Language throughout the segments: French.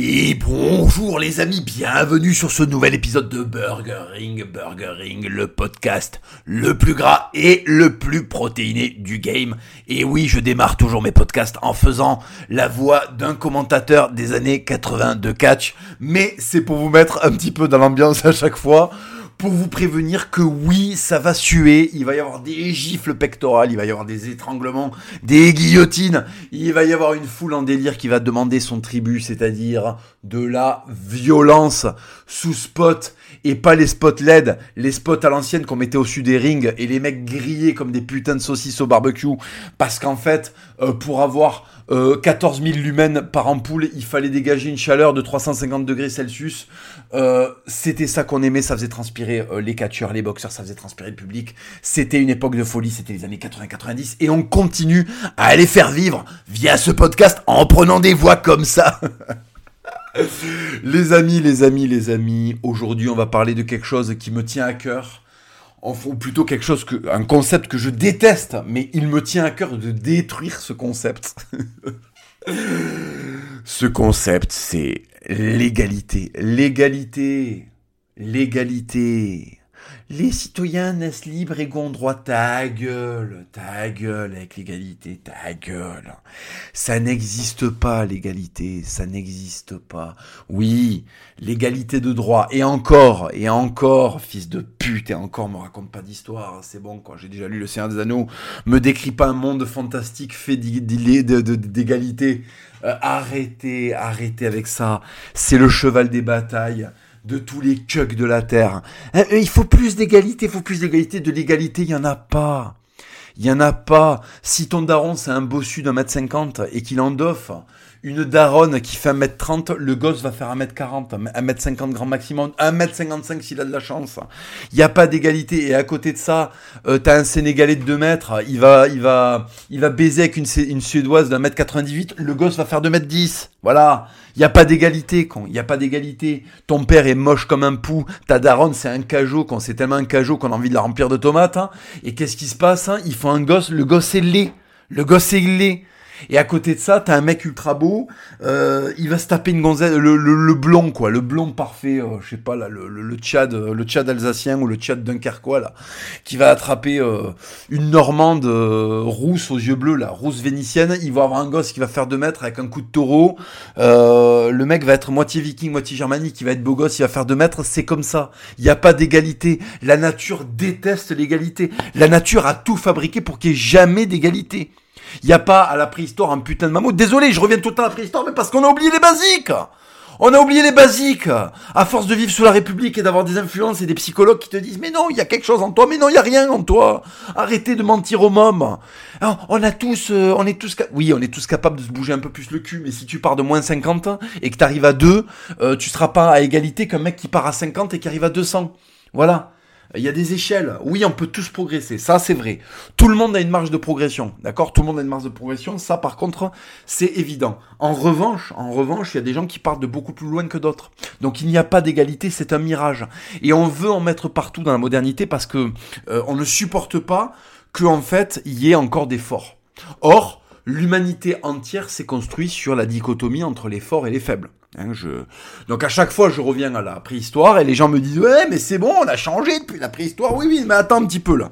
Et bonjour les amis, bienvenue sur ce nouvel épisode de Burger Ring, Burger Ring, le podcast le plus gras et le plus protéiné du game. Et oui, je démarre toujours mes podcasts en faisant la voix d'un commentateur des années 80 de catch, mais c'est pour vous mettre un petit peu dans l'ambiance à chaque fois pour vous prévenir que oui, ça va suer, il va y avoir des gifles pectorales, il va y avoir des étranglements, des guillotines, il va y avoir une foule en délire qui va demander son tribut, c'est-à-dire de la violence sous spot et pas les spots LED, les spots à l'ancienne qu'on mettait au-dessus des rings et les mecs grillés comme des putains de saucisses au barbecue parce qu'en fait, euh, pour avoir 14 000 lumens par ampoule, il fallait dégager une chaleur de 350 degrés Celsius. Euh, c'était ça qu'on aimait, ça faisait transpirer euh, les catcheurs, les boxeurs, ça faisait transpirer le public. C'était une époque de folie, c'était les années 80-90 et on continue à les faire vivre via ce podcast en prenant des voix comme ça. les amis, les amis, les amis, aujourd'hui on va parler de quelque chose qui me tient à cœur ou plutôt quelque chose que, un concept que je déteste, mais il me tient à cœur de détruire ce concept. ce concept, c'est l'égalité. L'égalité. L'égalité. Les citoyens naissent libres et égaux droit. Ta gueule, ta gueule avec l'égalité, ta gueule. Ça n'existe pas l'égalité, ça n'existe pas. Oui, l'égalité de droit. Et encore, et encore, fils de pute, et encore, me raconte pas d'histoire. C'est bon, quoi. J'ai déjà lu Le Seigneur des Anneaux. Me décrit pas un monde fantastique fait d'égalité. Euh, arrêtez, arrêtez avec ça. C'est le cheval des batailles de tous les cucks de la Terre. Euh, euh, il faut plus d'égalité, il faut plus d'égalité. De l'égalité, il n'y en a pas. Il n'y en a pas. Si ton daron, c'est un bossu d'un mètre cinquante et qu'il en doffe, une daronne qui fait 1m30, le gosse va faire 1m40, 1m50 grand maximum, 1m55 s'il a de la chance. Il n'y a pas d'égalité. Et à côté de ça, euh, t'as un Sénégalais de 2 mètres, il va, il va, il va baiser avec une, une Suédoise d'un mètre 98, le gosse va faire 2m10. Voilà. Il n'y a pas d'égalité. Il n'y a pas d'égalité. Ton père est moche comme un pou. Ta daronne, c'est un cajot, con. C'est tellement un cajot qu'on a envie de la remplir de tomates. Hein. Et qu'est-ce qui se passe hein? Il faut un gosse. Le gosse est laid. Le gosse est laid. Et à côté de ça, t'as un mec ultra beau, euh, il va se taper une gonzesse, le, blond quoi, le blond parfait, euh, je sais pas là, le, le, Tchad, le Tchad alsacien ou le Tchad dunkerquois là, qui va attraper euh, une Normande rousse aux yeux bleus là, rousse vénitienne. Il va avoir un gosse qui va faire 2 mètres avec un coup de taureau. le mec va être moitié viking, moitié germanique, il va être beau gosse, il va faire 2 mètres. C'est comme ça. Il n'y a pas d'égalité. La nature déteste l'égalité. La nature a tout fabriqué pour qu'il n'y ait jamais d'égalité. Il n'y a pas à la préhistoire un putain de mammouth. Désolé, je reviens tout le temps à la préhistoire, mais parce qu'on a oublié les basiques. On a oublié les basiques. À force de vivre sous la République et d'avoir des influences et des psychologues qui te disent mais non, il y a quelque chose en toi, mais non, il y a rien en toi. Arrêtez de mentir aux mômes. on a tous, euh, on est tous, oui, on est tous capables de se bouger un peu plus le cul, mais si tu pars de moins 50 et que tu arrives à 2, euh, tu seras pas à égalité qu'un mec qui part à 50 et qui arrive à 200. Voilà. Il y a des échelles. Oui, on peut tous progresser. Ça, c'est vrai. Tout le monde a une marge de progression. D'accord? Tout le monde a une marge de progression. Ça, par contre, c'est évident. En revanche, en revanche, il y a des gens qui partent de beaucoup plus loin que d'autres. Donc, il n'y a pas d'égalité. C'est un mirage. Et on veut en mettre partout dans la modernité parce que euh, on ne supporte pas que, en fait, il y ait encore des forts. Or, l'humanité entière s'est construite sur la dichotomie entre les forts et les faibles. Hein. Donc à chaque fois, je reviens à la préhistoire et les gens me disent ouais, mais c'est bon, on a changé depuis la préhistoire. Oui, oui, mais attends un petit peu là.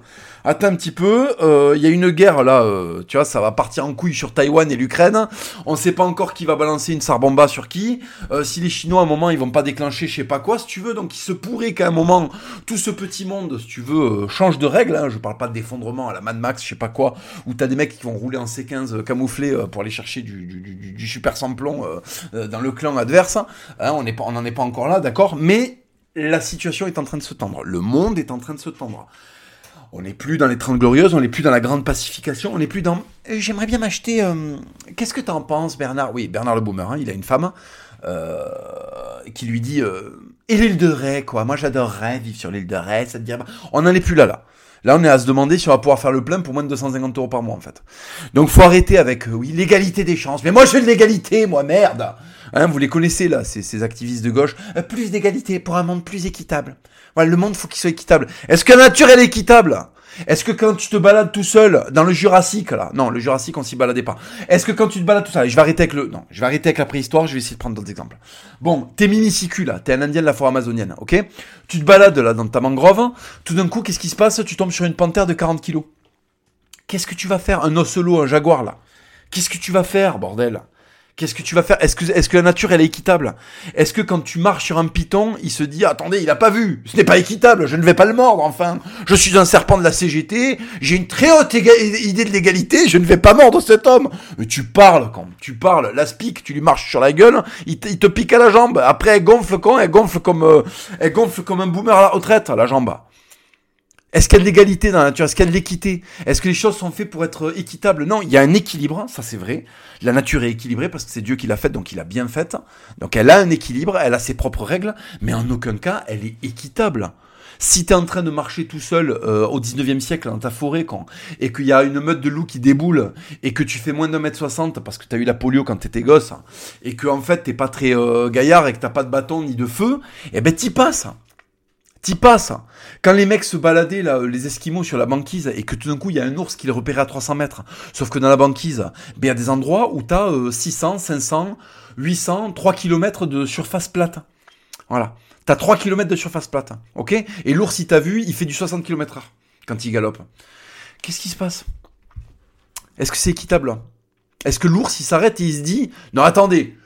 Attends un petit peu, euh, il y a une guerre là, euh, tu vois, ça va partir en couille sur Taïwan et l'Ukraine. On sait pas encore qui va balancer une sarbomba sur qui. Euh, si les Chinois à un moment ils vont pas déclencher je sais pas quoi, si tu veux, donc il se pourrait qu'à un moment tout ce petit monde, si tu veux, change de règle. Hein. Je parle pas d'effondrement à la Mad Max, je sais pas quoi, où t'as des mecs qui vont rouler en C15 camouflés pour aller chercher du, du, du, super samplon dans le clan adverse. Hein, on n'en est pas encore là, d'accord, mais la situation est en train de se tendre. Le monde est en train de se tendre. On n'est plus dans les 30 glorieuses, on n'est plus dans la grande pacification, on n'est plus dans... Euh, j'aimerais bien m'acheter... Euh, qu'est-ce que t'en penses, Bernard? Oui, Bernard le Boomer, hein, il a une femme euh, qui lui dit... et l'île de Ré, quoi. Moi, j'adorerais vivre sur l'île de Ré, ça te dirait... On n'en est plus là, là. Là, on est à se demander si on va pouvoir faire le plein pour moins de 250 euros par mois, en fait. Donc, faut arrêter avec, oui, l'égalité des chances. Mais moi, je veux l'égalité, moi, merde Hein, vous les connaissez là, ces, activistes de gauche. Plus d'égalité pour un monde plus équitable. Le monde faut qu'il soit équitable. Est-ce que la nature elle est équitable? Est-ce que quand tu te balades tout seul dans le Jurassique là, non, le Jurassique on s'y baladait pas. Est-ce que quand tu te balades tout seul, je vais arrêter avec le, non, je vais arrêter avec la préhistoire, je vais essayer de prendre d'autres exemples. Bon, t'es minicicu là, t'es un Indien de la forêt amazonienne, ok? Tu te balades là dans ta mangrove, tout d'un coup qu'est-ce qui se passe? Tu tombes sur une panthère de 40 kilos. Qu'est-ce que tu vas faire? Un ocelot, un jaguar là Qu'est-ce que tu vas faire, bordel? Qu'est-ce que tu vas faire? Est-ce que, la nature, elle est équitable? Est-ce que quand tu marches sur un python, il se dit, attendez, il a pas vu, ce n'est pas équitable, je ne vais pas le mordre, enfin. Je suis un serpent de la CGT, j'ai une très haute idée de l'égalité, je ne vais pas mordre cet homme. Tu parles, quand tu parles, l'aspic, tu lui marches sur la gueule, il, te pique à la jambe. Après, elle gonfle quand? Elle gonfle comme, euh, elle gonfle comme un boomer à la retraite, la jambe. Est-ce qu'il y a de l'égalité dans la nature? Est-ce qu'il y a de l'équité? Est-ce que les choses sont faites pour être équitables? Non, il y a un équilibre, ça c'est vrai. La nature est équilibrée parce que c'est Dieu qui l'a faite, donc il a bien faite. Donc elle a un équilibre, elle a ses propres règles, mais en aucun cas elle est équitable. Si tu en train de marcher tout seul euh, au 19e siècle dans ta forêt quand, et qu'il y a une meute de loups qui déboule et que tu fais moins d'un mètre soixante parce que tu as eu la polio quand tu étais gosse et que en fait t'es pas très euh, gaillard et que t'as pas de bâton ni de feu, eh ben t'y passes. T'y passes. Quand les mecs se baladaient, là, les Esquimaux sur la banquise, et que tout d'un coup, il y a un ours qui les repérait à 300 mètres. Sauf que dans la banquise, ben, il y a des endroits où t'as as 600, 500, 800, 3 km de surface plate. Voilà. T'as 3 km de surface plate. Ok? Et l'ours, il t'a vu, il fait du 60 km heure quand il galope. Qu'est-ce qui se passe? Est-ce que c'est équitable? Est-ce que l'ours, il s'arrête et il se dit, non, attendez,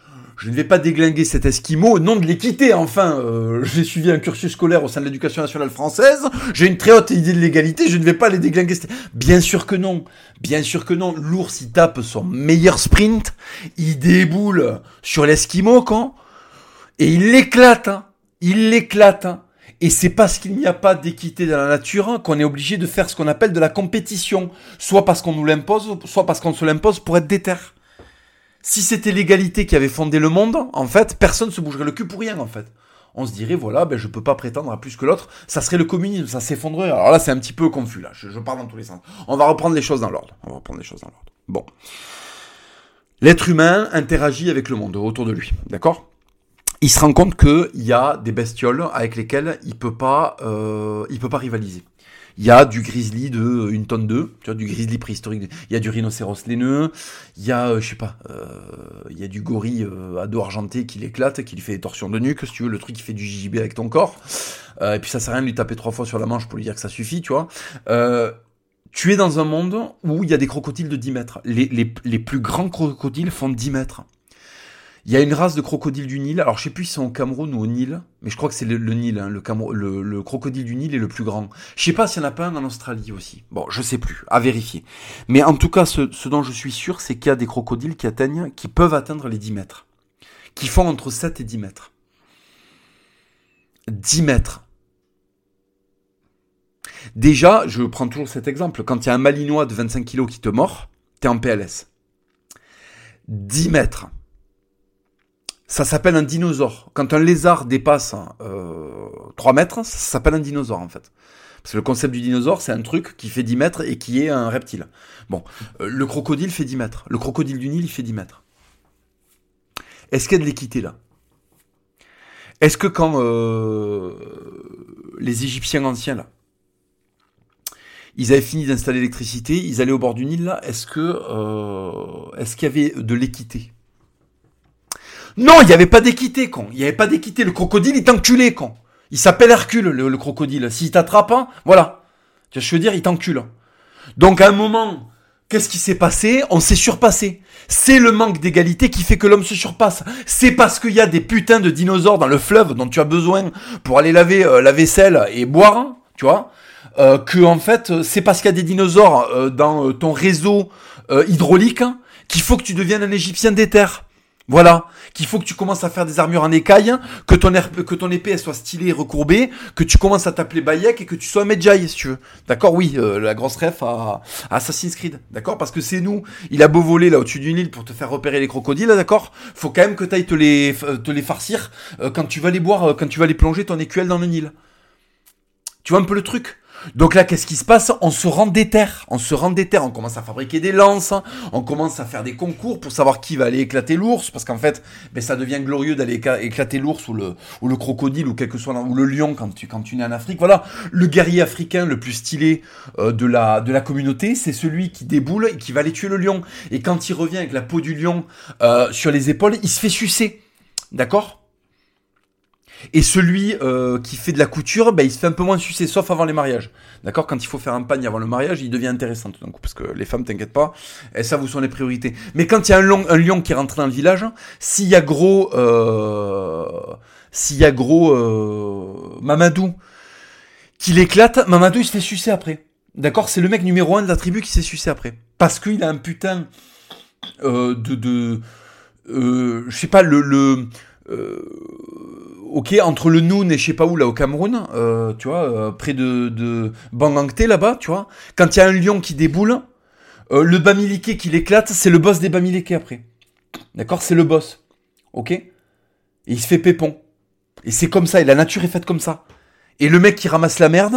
je ne vais pas déglinguer cet Esquimau au nom de l'équité. Enfin, euh, j'ai suivi un cursus scolaire au sein de l'éducation nationale française. J'ai une très haute idée de l'égalité. Je ne vais pas les déglinguer. Bien sûr que non. Bien sûr que non. L'ours, il tape son meilleur sprint. Il déboule sur l'Esquimau, quand? Et il l'éclate. Hein. Il l'éclate. Hein. Et c'est parce qu'il n'y a pas d'équité dans la nature hein, qu'on est obligé de faire ce qu'on appelle de la compétition. Soit parce qu'on nous l'impose, soit parce qu'on se l'impose pour être déter si c'était l'égalité qui avait fondé le monde, en fait, personne se bougerait le cul pour rien, en fait. On se dirait, voilà, ben, je peux pas prétendre à plus que l'autre. Ça serait le communisme, ça s'effondrerait. Alors là, c'est un petit peu confus, là. Je, je, parle dans tous les sens. On va reprendre les choses dans l'ordre. On va reprendre les choses dans l'ordre. Bon. L'être humain interagit avec le monde autour de lui. D'accord? Il se rend compte qu'il y a des bestioles avec lesquelles il peut euh, il peut pas rivaliser. Il y a du grizzly de une tonne 2, tu vois, du grizzly préhistorique. Il y a du rhinocéros laineux. Il y a, euh, je sais pas, euh, il y a du gorille euh, à dos argenté qui l'éclate, qui lui fait des torsions de nuque, si tu veux, le truc qui fait du JJB avec ton corps. et puis ça sert à rien de lui taper trois fois sur la manche pour lui dire que ça suffit, tu vois. tu es dans un monde où il y a des crocodiles de 10 mètres. Les, les, les plus grands crocodiles font 10 mètres. Il y a une race de crocodiles du Nil. Alors, je sais plus si c'est au Cameroun ou au Nil, mais je crois que c'est le, Nil. Hein, le, le, crocodile du Nil est le plus grand. Je sais pas s'il y en a pas un en Australie aussi. Bon, je sais plus. À vérifier. Mais en tout cas, ce, dont je suis sûr, c'est qu'il y a des crocodiles qui atteignent, qui peuvent atteindre les 10 mètres. Qui font entre 7 et 10 mètres. 10 mètres. Déjà, je prends toujours cet exemple. Quand il y a un malinois de 25 kilos qui te mord, t'es en PLS. 10 mètres. Ça s'appelle un dinosaure. Quand un lézard dépasse euh, 3 mètres, ça s'appelle un dinosaure en fait. Parce que le concept du dinosaure, c'est un truc qui fait 10 mètres et qui est un reptile. Bon, euh, le crocodile fait 10 mètres. Le crocodile du Nil, il fait 10 mètres. Est-ce qu'il y a de l'équité là? Est-ce que quand euh, les Égyptiens anciens là, ils avaient fini d'installer l'électricité, ils allaient au bord du Nil là, est-ce que euh, est-ce qu'il y avait de l'équité? Non, il n'y avait pas d'équité, con. Il n'y avait pas d'équité. Le crocodile, il t'enculé, con. Il s'appelle Hercule, le, crocodile. S'il t'attrape, hein, voilà. Tu vois ce que je veux dire? Il t'encule. Donc, à un moment, qu'est-ce qui s'est passé? On s'est surpassé. C'est le manque d'égalité qui fait que l'homme se surpasse. C'est parce qu'il y a des putains de dinosaures dans le fleuve dont tu as besoin pour aller laver euh, la vaisselle et boire, tu vois euh, que en fait c'est parce qu'il y a des dinosaures euh, dans ton réseau hydraulique qu'il faut que tu deviennes un Égyptien d'éther. Voilà, qu'il faut que tu commences à faire des armures en écaille, que ton, épée soit stylée et recourbée, que tu commences à t'appeler Bayek et que tu sois Medjay si tu veux. D'accord? Oui, euh, la grosse ref à, Assassin's Creed. D'accord? Parce que c'est nous. Il a beau voler là au-dessus d'une île pour te faire repérer les crocodiles, d'accord? Faut quand même que tu ailles te les, te les farcir euh, quand tu vas les boire, euh, quand tu vas les plonger ton écuelle dans le Nil. Tu vois un peu le truc? Donc là, qu'est-ce qui se passe? On se rend des terres. On se rend des terres. On commence à fabriquer des lances. On commence à faire des concours pour savoir qui va aller éclater l'ours. Parce qu'en fait, ben, ça devient glorieux d'aller éclater l'ours ou le, ou le crocodile ou quel que soit ou le lion quand tu, quand tu nais en Afrique. Voilà. Le guerrier africain le plus stylé euh, de, la, de la communauté, c'est celui qui déboule et qui va aller tuer le lion. Et quand il revient avec la peau du lion euh, sur les épaules, il se fait sucer. D'accord? Et celui euh, qui fait de la couture, ben, il se fait un peu moins sucer, sauf avant les mariages. D'accord? Quand il faut faire un pagne avant le mariage, il devient intéressant tout d'un coup, parce que les femmes, t'inquiète pas, et ça vous sont les priorités. Mais quand il y a un, lion qui rentre dans le village, s'il y a gros, euh, s'il y a gros euh, Mamadou qui l'éclate, Mamadou il se fait sucer après. D'accord? C'est le mec numéro un de la tribu qui s'est sucé après. Parce qu'il a un putain euh, de... de je sais pas, le... le ok, entre le Noun et je sais pas où, là, au Cameroun, euh, tu vois, euh, près de, Bangangte, là-bas, tu vois, quand il y a un lion qui déboule, euh, le Bamileke qui l'éclate, c'est le boss des Bamileke après. D'accord C'est le boss. Ok? Et il se fait pépon. Et c'est comme ça, et la nature est faite comme ça. Et le mec qui ramasse la merde,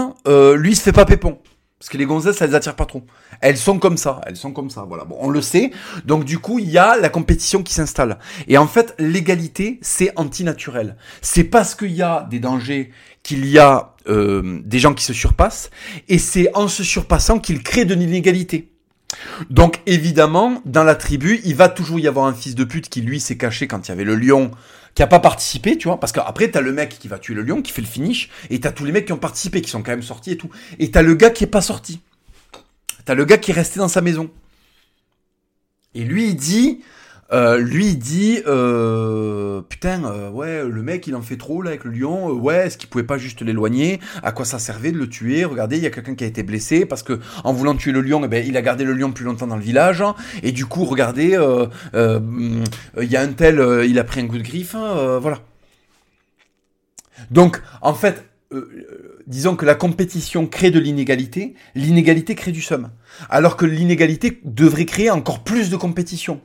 lui, il se fait pas pépon. Parce que les gonzesses, ça les attire pas trop. Elles sont comme ça, elles sont comme ça, voilà. Bon, on le sait. Donc du coup, il y a la compétition qui s'installe. Et en fait, l'égalité, c'est antinaturel. C'est parce qu'il y a des dangers qu'il y a euh, des gens qui se surpassent, et c'est en se surpassant qu'ils créent de l'inégalité. Donc évidemment, dans la tribu, il va toujours y avoir un fils de pute qui lui s'est caché quand il y avait le lion qui a pas participé, tu vois, parce qu'après t'as le mec qui va tuer le lion, qui fait le finish, et t'as tous les mecs qui ont participé, qui sont quand même sortis et tout, et t'as le gars qui est pas sorti, t'as le gars qui est resté dans sa maison, et lui il dit, euh, lui dit euh, putain euh, ouais le mec il en fait trop là avec le lion. Euh, ouais est-ce qu'il pouvait pas juste l'éloigner? À quoi ça servait de le tuer? Regardez il y a quelqu'un qui a été blessé parce que en voulant tuer le lion eh ben, il a gardé le lion plus longtemps dans le village. Et du coup regardez il y a un tel il a pris un coup de griffe hein, voilà. Donc en fait disons que la compétition crée de l'inégalité, l'inégalité crée du somme. Alors que l'inégalité devrait créer encore plus de compétition.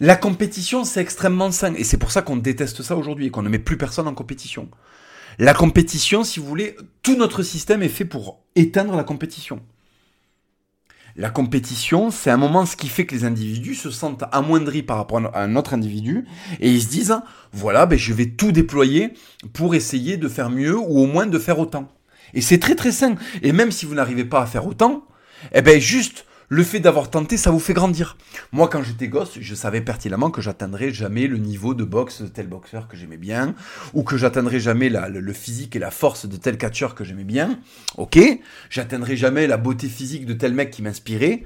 La compétition, c'est extrêmement sain. Et c'est pour ça qu'on déteste ça aujourd'hui et qu'on ne met plus personne en compétition. La compétition, si vous voulez, tout notre système est fait pour éteindre la compétition. La compétition, c'est un moment ce qui fait que les individus se sentent amoindris par rapport à un autre individu et ils se disent voilà, ben, je vais tout déployer pour essayer de faire mieux ou au moins de faire autant. Et c'est très très sain. Et même si vous n'arrivez pas à faire autant, eh ben juste le fait d'avoir tenté, ça vous fait grandir. Moi, quand j'étais gosse, je savais pertinemment que j'atteindrais jamais le niveau de boxe de tel boxeur que j'aimais bien, ou que j'atteindrais jamais le, physique et la force de tel catcheur que j'aimais bien. Ok, j'atteindrais jamais la beauté physique de tel mec qui m'inspirait.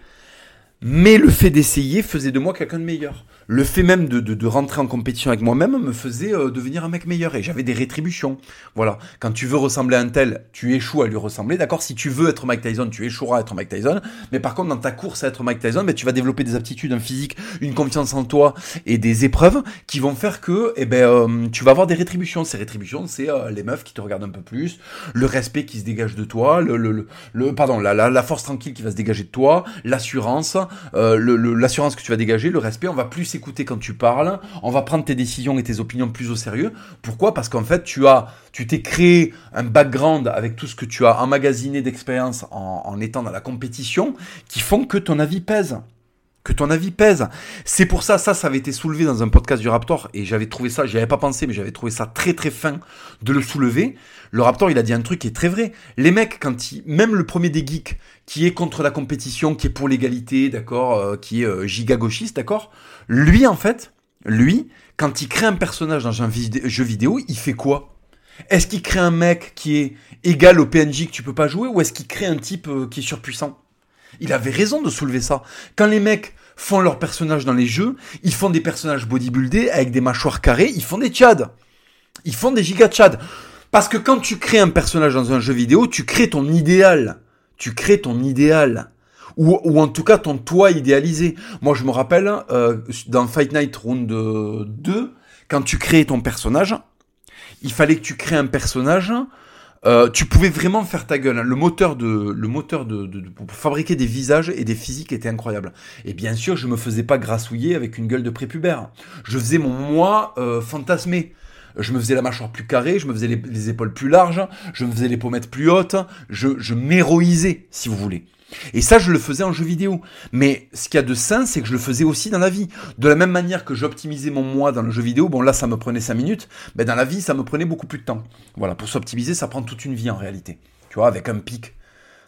Mais le fait d'essayer faisait de moi quelqu'un de meilleur le fait même de, de, rentrer en compétition avec moi-même me faisait euh, devenir un mec meilleur et j'avais des rétributions. Voilà. Quand tu veux ressembler à un tel, tu échoues à lui ressembler. D'accord? Si tu veux être Mike Tyson, tu échoueras à être Mike Tyson. Mais par contre, dans ta course à être Mike Tyson, ben, tu vas développer des aptitudes, un physique, une confiance en toi et des épreuves qui vont faire que eh ben, euh, tu vas avoir des rétributions. Ces rétributions, c'est euh, les meufs qui te regardent un peu plus, le respect qui se dégage de toi, le, le, le, pardon, la, la, force tranquille qui va se dégager de toi, l'assurance, l'assurance que tu vas dégager, le respect. On va plus écouter quand tu parles, on va prendre tes décisions et tes opinions plus au sérieux. Pourquoi? Parce qu'en fait, tu as, tu t'es créé un background avec tout ce que tu as emmagasiné d'expérience en, en étant dans la compétition, qui font que ton avis pèse que ton avis pèse. C'est pour ça, ça, ça avait été soulevé dans un podcast du Raptor, et j'avais trouvé ça, j'y avais pas pensé, mais j'avais trouvé ça très très fin de le soulever. Le Raptor, il a dit un truc qui est très vrai. Les mecs, quand ils, même le premier des geeks, qui est contre la compétition, qui est pour l'égalité, d'accord, euh, qui est euh, giga gauchiste, d'accord, lui, en fait, lui, quand il crée un personnage dans un jeu vidéo, il fait quoi? Est-ce qu'il crée un mec qui est égal au PNJ que tu peux pas jouer, ou est-ce qu'il crée un type euh, qui est surpuissant? Il avait raison de soulever ça. Quand les mecs font leurs personnages dans les jeux, ils font des personnages bodybuildés avec des mâchoires carrées, ils font des tchads. Ils font des giga tchads. Parce que quand tu crées un personnage dans un jeu vidéo, tu crées ton idéal. Tu crées ton idéal. Ou, en tout cas ton toi idéalisé. Moi je me rappelle, euh, dans Fight Night Round 2, quand tu crées ton personnage, il fallait que tu crées un personnage euh, tu pouvais vraiment faire ta gueule. Hein. Le moteur de, le moteur de, de, pour fabriquer des visages et des physiques était incroyable. Et bien sûr, je me faisais pas grassouiller avec une gueule de prépubère. Je faisais mon moi euh, fantasmé. je me faisais la mâchoire plus carrée, je me faisais les, épaules plus larges, je me faisais les pommettes plus hautes, je, je m'héroïsais, si vous voulez. Et ça, je le faisais en jeu vidéo. Mais ce qu'il y a de sain, c'est que je le faisais aussi dans la vie. De la même manière que j'optimisais mon moi dans le jeu vidéo, bon là, ça me prenait 5 minutes, mais dans la vie, ça me prenait beaucoup plus de temps. Voilà, pour s'optimiser, ça prend toute une vie en réalité. Tu vois, avec un pic.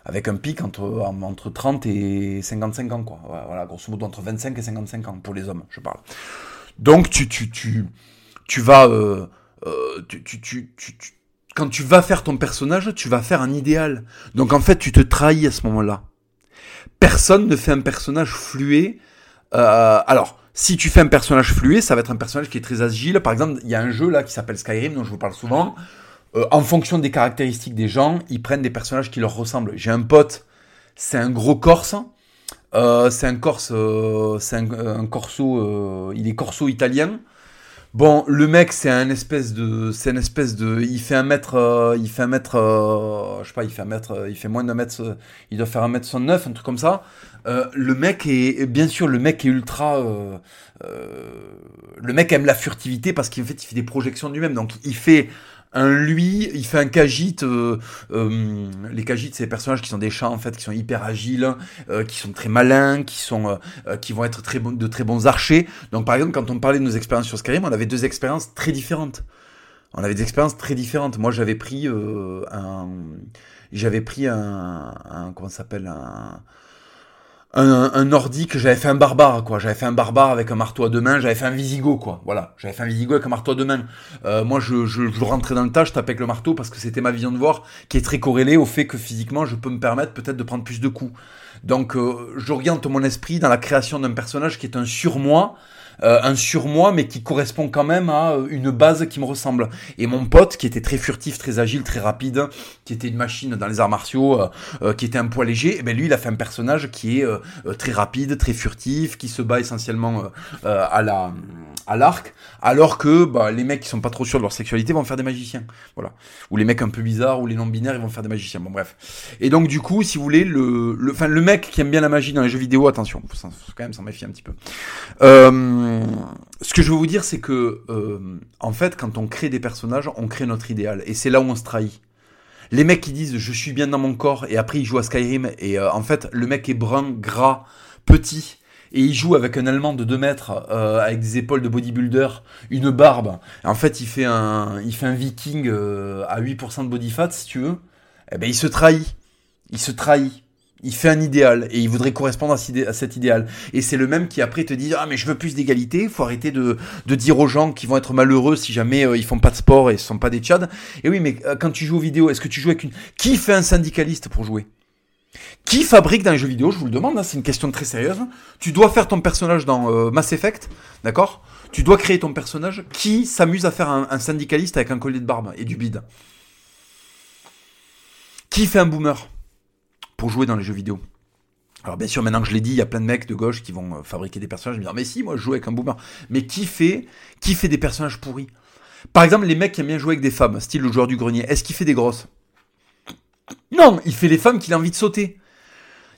Avec un pic entre, entre 30 et 55 ans, quoi. Voilà, grosso modo, entre 25 et 55 ans, pour les hommes, je parle. Donc, tu, tu, tu, tu vas... Euh, euh, tu, tu, tu, tu quand tu vas faire ton personnage, tu vas faire un idéal. Donc en fait, tu te trahis à ce moment-là personne ne fait un personnage flué. Euh, alors, si tu fais un personnage flué, ça va être un personnage qui est très agile. Par exemple, il y a un jeu là qui s'appelle Skyrim, dont je vous parle souvent. Euh, en fonction des caractéristiques des gens, ils prennent des personnages qui leur ressemblent. J'ai un pote, c'est un gros corse. Euh, c'est un corse, c'est un, corso, il est corso italien. Bon, le mec, c'est un espèce de, c'est une espèce de, il fait un mètre, euh, il fait un mètre, euh, je sais pas, il fait un mètre, euh, il fait moins d'un mètre, il doit faire un mètre 109, un truc comme ça. le mec est, bien sûr, le mec est ultra, le mec aime la furtivité parce qu'en fait, il fait des projections de lui-même, donc il fait un lui, il fait un Khajiit. Euh, euh, les Khajiits, c'est des personnages qui sont des chats en fait, qui sont hyper agiles, euh, qui sont très malins, qui sont, qui vont être très bon, de très bons archers. Donc par exemple, quand on parlait de nos expériences sur Skyrim, on avait deux expériences très différentes. On avait des expériences très différentes. Moi, j'avais pris un, j'avais pris un, un comment s'appelle un un, un, nordique, j'avais fait un barbare, quoi. J'avais fait un barbare avec un marteau à deux mains, j'avais fait un visigo, quoi. Voilà, j'avais fait un visigo avec un marteau à deux mains. Euh, moi, je, je, je, rentrais dans le tas, je tapais avec le marteau parce que c'était ma vision de voir qui est très corrélée au fait que physiquement, je peux me permettre peut-être de prendre plus de coups. Donc, euh, j'oriente mon esprit dans la création d'un personnage qui est un surmoi, un surmoi, mais qui correspond quand même à euh, une base qui me ressemble. Et mon pote, qui était très furtif, très agile, très rapide, qui était une machine dans les arts martiaux, euh, qui était un poids léger, et eh ben lui, il a fait un personnage qui est très rapide, très furtif, qui se bat essentiellement à la à l'arc, alors que bah, les mecs qui sont pas trop sûrs de leur sexualité vont faire des magiciens. Voilà. Ou les mecs un peu bizarres, ou les non-binaires, ils vont faire des magiciens. Bon, bref. Et donc, du coup, si vous voulez, le, le, enfin, le mec qui aime bien la magie dans les jeux vidéo, attention, faut, faut quand même s'en méfier un petit peu. Euh, ce que je veux vous dire, c'est que, euh, en fait, quand on crée des personnages, on crée notre idéal. Et c'est là où on se trahit. Les mecs qui disent je suis bien dans mon corps et après ils jouent à Skyrim et euh, en fait le mec est brun, gras, petit et il joue avec un Allemand de 2 mètres euh, avec des épaules de bodybuilder, une barbe. En fait, il fait un, il fait un viking euh, à 8% de body fat, si tu veux. Eh ben, il se trahit. Il se trahit. Il fait un idéal et il voudrait correspondre à, cet idéal. Et c'est le même qui après te dit ah mais je veux plus d'égalité. Faut arrêter de, dire aux gens qu'ils vont être malheureux si jamais euh, ils font pas de sport et ce sont pas des tchads. Et oui mais quand tu joues aux vidéos, est-ce que tu joues avec une qui fait un syndicaliste pour jouer? Qui fabrique dans les jeux vidéo? Je vous le demande, hein, c'est une question très sérieuse. Tu dois faire ton personnage dans euh, Mass Effect, d'accord? Tu dois créer ton personnage. Qui s'amuse à faire un, syndicaliste avec un collier de barbe et du bide? Qui fait un boomer? Pour jouer dans les jeux vidéo alors bien sûr, maintenant que je l'ai dit, il y a plein de mecs de gauche qui vont euh, fabriquer des personnages. Me mais si, moi je joue avec un boomer. Mais qui fait, qui fait des personnages pourris? Par exemple, les mecs qui aiment bien jouer avec des femmes, style le joueur du grenier. Est-ce qu'il fait des grosses? Non, il fait les femmes qu'il a envie de sauter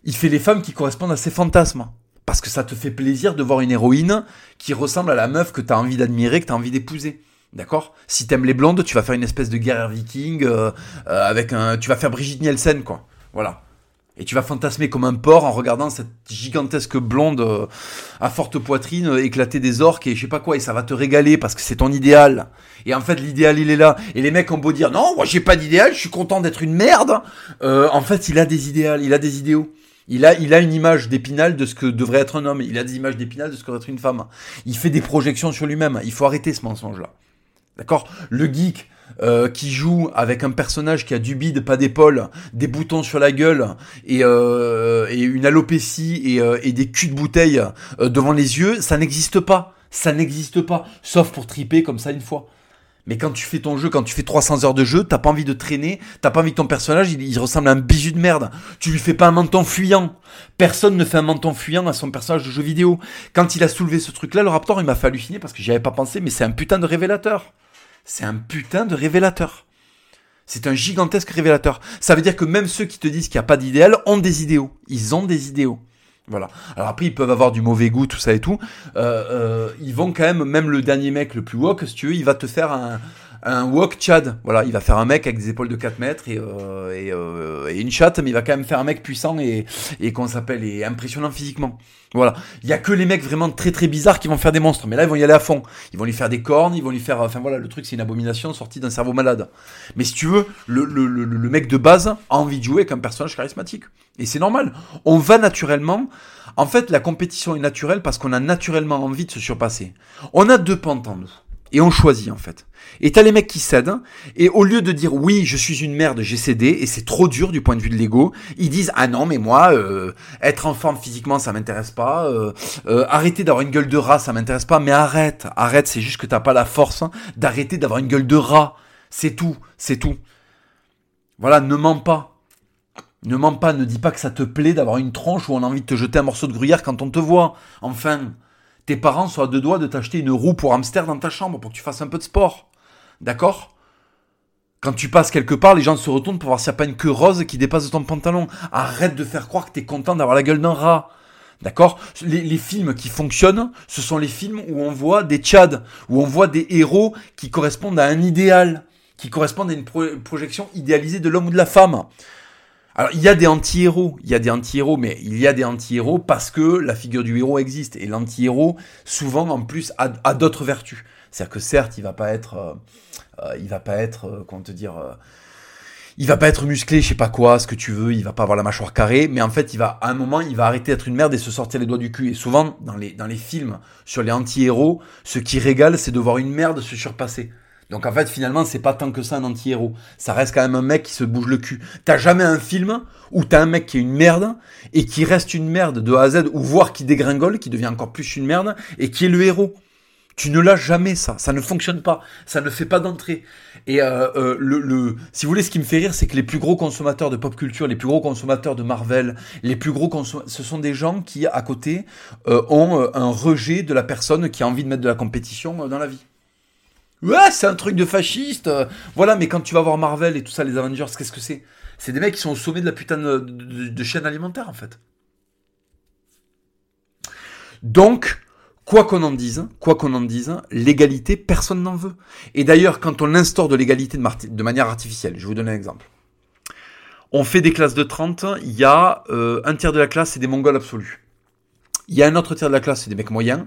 il fait les femmes qui correspondent à ses fantasmes. Parce que ça te fait plaisir de voir une héroïne qui ressemble à la meuf que t'as envie d'admirer, que t'as envie d'épouser. D'accord? Si t'aimes les blondes, tu vas faire une espèce de guerrière viking euh, euh, avec un. Tu vas faire Brigitte Nielsen, quoi. Voilà. Et tu vas fantasmer comme un porc en regardant cette gigantesque blonde euh, à forte poitrine éclater des orques et je sais pas quoi. Et ça va te régaler parce que c'est ton idéal. Et en fait, l'idéal, il est là. Et les mecs ont beau dire non, moi j'ai pas d'idéal, je suis content d'être une merde. en fait, il a des idéaux, il a des idéaux. Il a, il a une image d'épinal de ce que devrait être un homme. Il a des images d'épinal de ce que devrait être une femme. Il fait des projections sur lui-même. Il faut arrêter ce mensonge-là. D'accord? Le geek euh, qui joue avec un personnage qui a du bide, pas d'épaule, des boutons sur la gueule et, euh, et une alopécie et, euh, et, des culs de bouteille devant les yeux, ça n'existe pas. Ça n'existe pas. Sauf pour triper comme ça une fois. Mais quand tu fais ton jeu, quand tu fais 300 heures de jeu, t'as pas envie de traîner, t'as pas envie que ton personnage, il, ressemble à un bijou de merde. Tu lui fais pas un menton fuyant. Personne ne fait un menton fuyant à son personnage de jeu vidéo. Quand il a soulevé ce truc-là, le Raptor, il m'a fait halluciner parce que j'y avais pas pensé, mais c'est un putain de révélateur. C'est un putain de révélateur. C'est un gigantesque révélateur. Ça veut dire que même ceux qui te disent qu'il n'y a pas d'idéal ont des idéaux. Ils ont des idéaux. Voilà. Alors après, ils peuvent avoir du mauvais goût, tout ça et tout. Euh, euh, ils vont quand même, même le dernier mec le plus woke, si tu veux, il va te faire un, un walk Chad. Voilà, il va faire un mec avec des épaules de 4 mètres et, euh, euh, et, une chatte, mais il va quand même faire un mec puissant et, et qu'on s'appelle, et impressionnant physiquement. Voilà. Il y a que les mecs vraiment très très bizarres qui vont faire des monstres. Mais là, ils vont y aller à fond. Ils vont lui faire des cornes, ils vont lui faire. Enfin voilà, le truc, c'est une abomination sortie d'un cerveau malade. Mais si tu veux, le, le, le, le mec de base a envie de jouer un personnage charismatique. Et c'est normal. On va naturellement. En fait, la compétition est naturelle parce qu'on a naturellement envie de se surpasser. On a deux pentes en nous. Et on choisit en fait. Et t'as les mecs qui cèdent, et au lieu de dire oui, je suis une merde, j'ai cédé, et c'est trop dur du point de vue de l'ego, ils disent ah non mais moi, euh, être en forme physiquement ça m'intéresse pas, euh, euh, arrêter d'avoir une gueule de rat ça m'intéresse pas, mais arrête, arrête, c'est juste que t'as pas la force d'arrêter d'avoir une gueule de rat, c'est tout, c'est tout. Voilà, ne mens pas. Ne mens pas, ne dis pas que ça te plaît d'avoir une tronche où on a envie de te jeter un morceau de gruyère quand on te voit. Enfin, tes parents sont à deux doigts de t'acheter une roue pour hamster dans ta chambre pour que tu fasses un peu de sport. D'accord? Quand tu passes quelque part, les gens se retournent pour voir s'il n'y a pas une queue rose qui dépasse de ton pantalon. Arrête de faire croire que t'es content d'avoir la gueule d'un rat. D'accord? Les, films qui fonctionnent, ce sont les films où on voit des tchads, où on voit des héros qui correspondent à un idéal, qui correspondent à une projection idéalisée de l'homme ou de la femme. Alors, il y a des anti-héros, il y a des anti-héros, mais il y a des anti-héros parce que la figure du héros existe. Et l'anti-héros, souvent, en plus, a, d'autres vertus. C'est-à-dire que certes, il va pas être, euh, euh, il va pas être, euh, comment te dire, il va pas être musclé, je sais pas quoi, ce que tu veux, il va pas avoir la mâchoire carrée, mais en fait, il va, à un moment, il va arrêter d'être une merde et se sortir les doigts du cul. Et souvent, dans les, dans les films sur les anti-héros, ce qui régale, c'est de voir une merde se surpasser. Donc en fait, finalement, c'est pas tant que ça un anti-héros. Ça reste quand même un mec qui se bouge le cul. T'as jamais un film où t'as un mec qui est une merde et qui reste une merde de A à Z, ou voire qui dégringole, qui devient encore plus une merde, et qui est le héros. Tu ne l'as jamais ça, ça ne fonctionne pas, ça ne fait pas d'entrée. Et euh, euh, le, le, si vous voulez, ce qui me fait rire, c'est que les plus gros consommateurs de pop culture, les plus gros consommateurs de Marvel, les plus gros ce sont des gens qui à côté euh, ont un rejet de la personne qui a envie de mettre de la compétition dans la vie. Ouais, c'est un truc de fasciste. Voilà, mais quand tu vas voir Marvel et tout ça, les Avengers, qu'est-ce que c'est? C'est des mecs qui sont au sommet de la putain de, chaîne alimentaire, en fait. Donc, quoi qu'on en dise, quoi qu'on en dise, l'égalité, personne n'en veut. Et d'ailleurs, quand on instaure de l'égalité de, manière artificielle, je vais vous donner un exemple. On fait des classes de 30, il y a euh, un tiers de la classe, c'est des mongols absolus. Il y a un autre tiers de la classe, c'est des mecs moyens.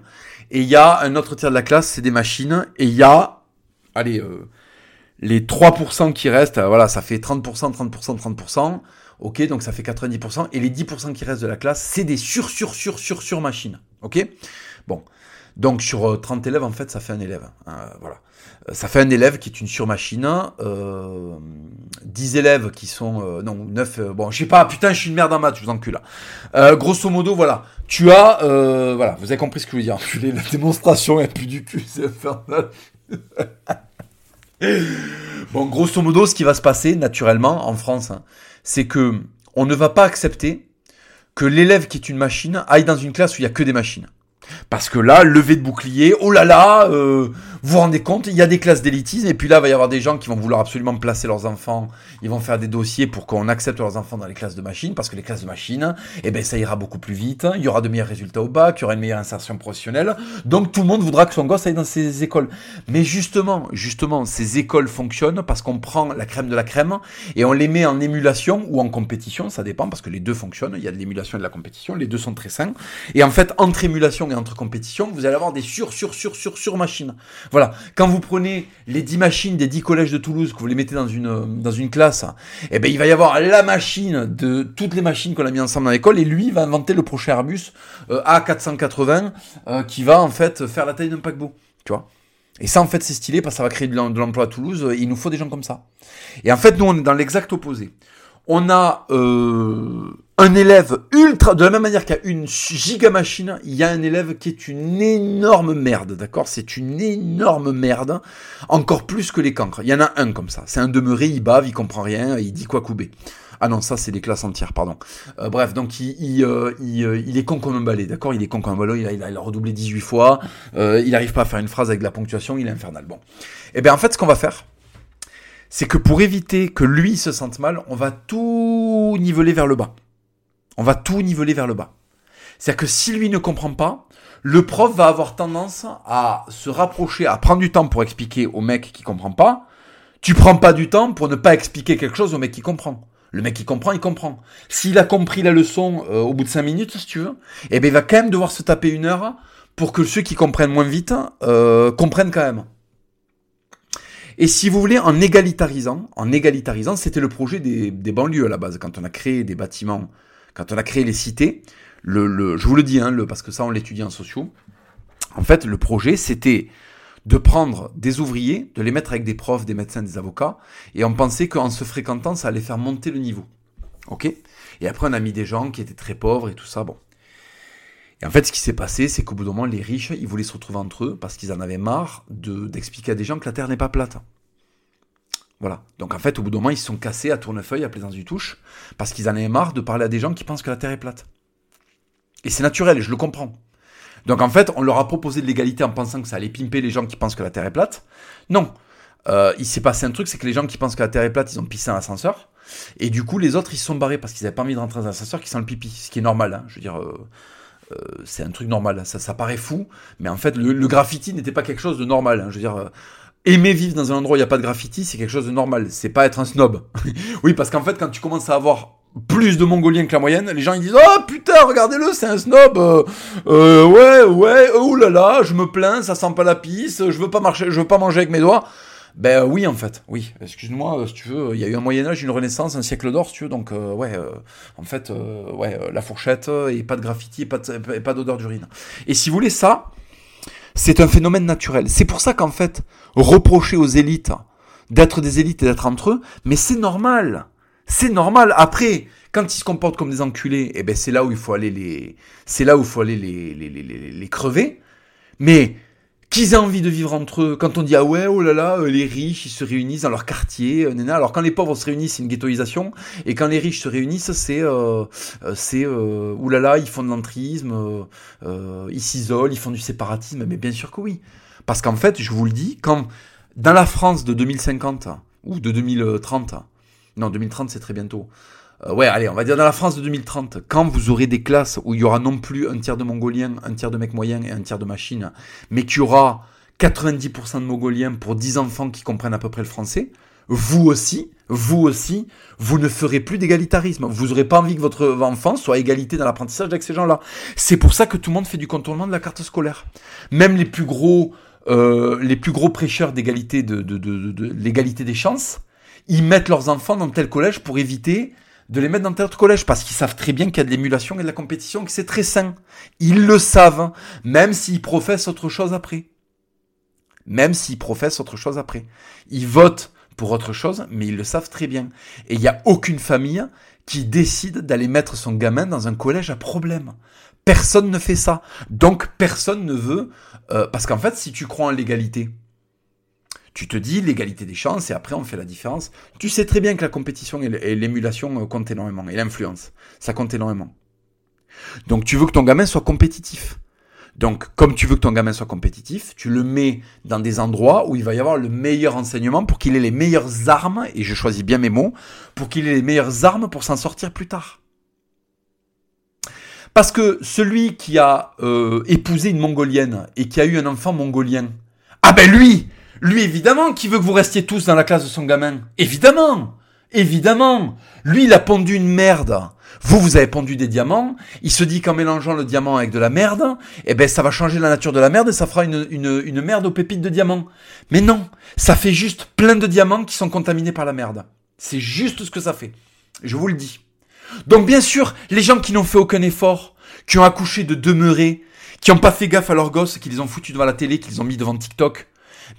Et il y a un autre tiers de la classe, c'est des machines. Et il y a allez, euh, les 3% qui restent, euh, voilà, ça fait 30%, 30%, 30%. Ok, donc ça fait 90%. Et les 10% qui restent de la classe, c'est des sur, sur, sur, sur, sur machines. Ok? Bon. Donc sur 30 euh, élèves, en fait, ça fait un élève. Hein, voilà. Ça fait un élève qui est une surmachine. Euh, 10 élèves qui sont... non, 9... bon, je sais pas, putain, je suis une merde en maths, je vous encule. Euh, grosso modo, voilà. Tu as... voilà, vous avez compris ce que je veux dire. La démonstration est plus du cul, c'est infernal. bon, grosso modo, ce qui va se passer naturellement en France, hein, c'est que on ne va pas accepter que l'élève qui est une machine aille dans une classe où il y a que des machines. Parce que là, levé de bouclier, oh là là, euh, vous vous rendez compte, il y a des classes d'élitisme, et puis là, il va y avoir des gens qui vont vouloir absolument placer leurs enfants, ils vont faire des dossiers pour qu'on accepte leurs enfants dans les classes de machines, parce que les classes de machines, eh ben, ça ira beaucoup plus vite, il y aura de meilleurs résultats au bac, il y aura une meilleure insertion professionnelle, donc tout le monde voudra que son gosse aille dans ces écoles. Mais justement, justement, ces écoles fonctionnent parce qu'on prend la crème de la crème, et on les met en émulation ou en compétition, ça dépend, parce que les deux fonctionnent, il y a de l'émulation et de la compétition, les deux sont très sains, et en fait, entre émulation et entre compétition, vous allez avoir des sur, sur, sur, sur, sur machines. Voilà. Quand vous prenez les 10 machines des 10 collèges de Toulouse, que vous les mettez dans une, dans une classe, eh ben, il va y avoir la machine de toutes les machines qu'on a mis ensemble dans l'école, et lui va inventer le prochain Airbus euh, A480, euh, qui va, en fait, faire la taille d'un paquebot. Tu vois? Et ça, en fait, c'est stylé parce que ça va créer de l'emploi à Toulouse. Il nous faut des gens comme ça. Et en fait, nous, on est dans l'exact opposé. On a euh, un élève ultra, de la même manière qu'il y a une giga machine, il y a un élève qui est une énorme merde, d'accord? C'est une énorme merde, encore plus que les cancres. Il y en a un comme ça, c'est un demeuré, il bave, il comprend rien, il dit quoi couper. Ah non, ça c'est des classes entières, pardon. Euh, bref, donc euh, euh, il, est con comme un balai, d'accord? Il est con comme un balai, il a, il a, redoublé 18 fois, il n'arrive pas à faire une phrase avec de la ponctuation, il est infernal. Bon. Eh bien en fait, ce qu'on va faire, c'est que pour éviter que lui se sente mal, on va tout niveler vers le bas. On va tout niveler vers le bas. C'est-à-dire que si lui ne comprend pas, le prof va avoir tendance à se rapprocher, à prendre du temps pour expliquer au mec qui comprend pas. Tu prends pas du temps pour ne pas expliquer quelque chose au mec qui comprend. Le mec qui comprend, il comprend. S'il a compris la leçon euh, au bout de 5 minutes, si tu veux, eh ben il va quand même devoir se taper une heure pour que ceux qui comprennent moins vite euh, comprennent quand même. Et si vous voulez, en égalitarisant, en égalitarisant, c'était le projet des, banlieues à la base, quand on a créé des bâtiments, quand on a créé les cités. Le, je vous le dis, hein, le, parce que ça on l'étudie en sociaux. En fait, le projet, c'était de prendre des ouvriers, de les mettre avec des profs, des médecins, des avocats, et on pensait qu'en se fréquentant, ça allait faire monter le niveau. Ok? Et après, on a mis des gens qui étaient très pauvres et tout ça. Bon. Et en fait, ce qui s'est passé, c'est qu'au bout d'un moment, les riches, ils voulaient se retrouver entre eux parce qu'ils en avaient marre de, d'expliquer à des gens que la Terre n'est pas plate. Voilà. Donc en fait, au bout d'un moment, ils se sont cassés à Tournefeuille, à Plaisance du Touche, parce qu'ils en avaient marre de parler à des gens qui pensent que la Terre est plate. Et c'est naturel, je le comprends. Donc en fait, on leur a proposé de l'égalité en pensant que ça allait pimper les gens qui pensent que la Terre est plate. Non. Euh, il s'est passé un truc, c'est que les gens qui pensent que la Terre est plate, ils ont pissé un ascenseur. Et du coup, les autres, ils se sont barrés parce qu'ils n'avaient pas envie de rentrer dans un ascenseur qui sent le pipi. Ce qui est normal. Hein. Je veux dire, euh, euh, c'est un truc normal. Ça, ça paraît fou, mais en fait, le, graffiti n'était pas quelque chose de normal. Hein. Je veux dire, euh, aimer vivre dans un endroit où il n'y a pas de graffiti, c'est quelque chose de normal. C'est pas être un snob. oui, parce qu'en fait, quand tu commences à avoir plus de Mongoliens que la moyenne, les gens ils disent oh putain regardez-le c'est un snob euh, euh ouais ouais oh là là je me plains ça sent pas la pisse je veux pas marcher je veux pas manger avec mes doigts ben oui, en fait, oui. Excuse-moi, euh, si tu veux, il y a eu un Moyen Âge, une Renaissance, un siècle d'or, si tu veux. Donc euh, ouais, en fait, ouais, la fourchette et pas de graffiti, et pas d'odeur d'urine. Et si vous voulez ça, c'est un phénomène naturel. C'est pour ça qu'en fait, reprocher aux élites d'être des élites et d'être entre eux, mais c'est normal. C'est normal. Après, quand ils se comportent comme des enculés, eh ben c'est là où il faut aller les, c'est là où il faut aller les, les, les, les crever. Mais qu'ils aient envie de vivre entre eux. Quand on dit ah ouais, oh là là, euh, les riches ils se réunissent dans leur quartier, euh, alors quand les pauvres se réunissent, c'est une ghettoisation, et quand les riches se réunissent, c'est euh, c'est euh, là là, ils font de l'entrisme, ils s'isolent, ils font du séparatisme. Mais bien sûr que oui, parce qu'en fait, je vous le dis, quand dans la France de 2050 ou de 2030, non 2030 c'est très bientôt. Euh, ouais, allez, on va dire dans la France de 2030, quand vous aurez des classes où il y aura non plus un tiers de Mongoliens, un tiers de mecs moyens et un tiers de machines, mais qu'il y aura 90% de Mongoliens pour 10 enfants qui comprennent à peu près le français, vous aussi, vous aussi, vous ne ferez plus d'égalitarisme. Vous n'aurez pas envie que votre enfant soit égalité dans l'apprentissage avec ces gens-là. C'est pour ça que tout le monde fait du contournement de la carte scolaire. Même les plus gros, euh, les plus gros prêcheurs d'égalité de, de l'égalité des chances, ils mettent leurs enfants dans tel collège pour éviter de les mettre dans autre collège parce qu'ils savent très bien qu'il y a de l'émulation et de la compétition, que c'est très sain. Ils le savent, même s'ils professent autre chose après. Même s'ils professent autre chose après. Ils votent pour autre chose, mais ils le savent très bien. Et il n'y a aucune famille qui décide d'aller mettre son gamin dans un collège à problème. Personne ne fait ça. Donc personne ne veut... Euh, parce qu'en fait, si tu crois en l'égalité, tu te dis l'égalité des chances et après on fait la différence. Tu sais très bien que la compétition et l'émulation euh, comptent énormément et l'influence, ça compte énormément. Donc tu veux que ton gamin soit compétitif. Donc comme tu veux que ton gamin soit compétitif, tu le mets dans des endroits où il va y avoir le meilleur enseignement pour qu'il ait les meilleures armes, et je choisis bien mes mots, pour qu'il ait les meilleures armes pour s'en sortir plus tard. Parce que celui qui a euh, épousé une mongolienne et qui a eu un enfant mongolien, ah ben lui, lui, évidemment, qui veut que vous restiez tous dans la classe de son gamin. Évidemment. Évidemment. Lui, il a pondu une merde. Vous, vous avez pondu des diamants. Il se dit qu'en mélangeant le diamant avec de la merde, eh ben, ça va changer la nature de la merde et ça fera une, une, une merde aux pépites de diamants. Mais non. Ça fait juste plein de diamants qui sont contaminés par la merde. C'est juste ce que ça fait. Je vous le dis. Donc, bien sûr, les gens qui n'ont fait aucun effort, qui ont accouché de demeurer, qui n'ont pas fait gaffe à leurs gosses, qui les ont foutus devant la télé, qui les ont mis devant TikTok,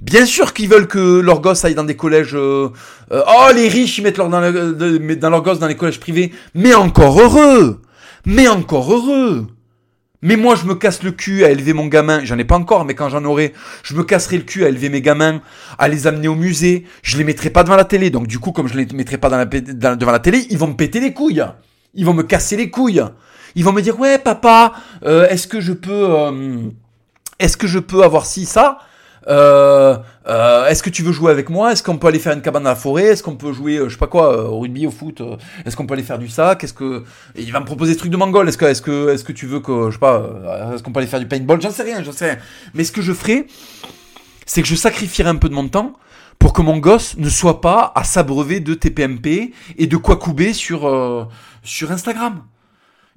Bien sûr qu'ils veulent que leurs gosses aillent dans des collèges. Euh, euh, oh, les riches, ils mettent leur, dans, dans leurs gosses dans les collèges privés. Mais encore heureux Mais encore heureux mais moi, je me casse le cul à élever mon gamin. J'en ai pas encore, mais quand j'en aurai, je me casserai le cul à élever mes gamins, à les amener au musée. Je les mettrai pas devant la télé. Donc, du coup, comme je les mettrai pas devant la télé, ils vont me péter les couilles. Ils vont me casser les couilles. Ils vont me dire, ouais, papa, euh, est-ce que je peux, est-ce que je peux avoir ci, ça? Euh, euh, Est-ce que tu veux jouer avec moi? Est-ce qu'on peut aller faire une cabane dans la forêt? Est-ce qu'on peut jouer, euh, je sais pas quoi, au rugby, au foot Est-ce qu'on peut aller faire du sac? Est-ce que il va me proposer des trucs de mongol. Est-ce que, est-ce que, est-ce que tu veux que, je sais pas, est-ce qu'on peut aller faire du paintball? J'en sais rien, j'en sais rien. Mais ce que je ferai, c'est que je sacrifierai un peu de mon temps pour que mon gosse ne soit pas à s'abreuver de TPMP et de Kwakubé sur sur Instagram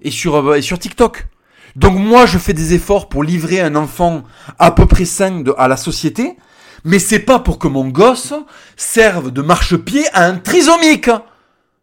et sur et sur TikTok. Donc moi je fais des efforts pour livrer un enfant à peu près sain à la société, mais c'est pas pour que mon gosse serve de marchepied à un trisomique.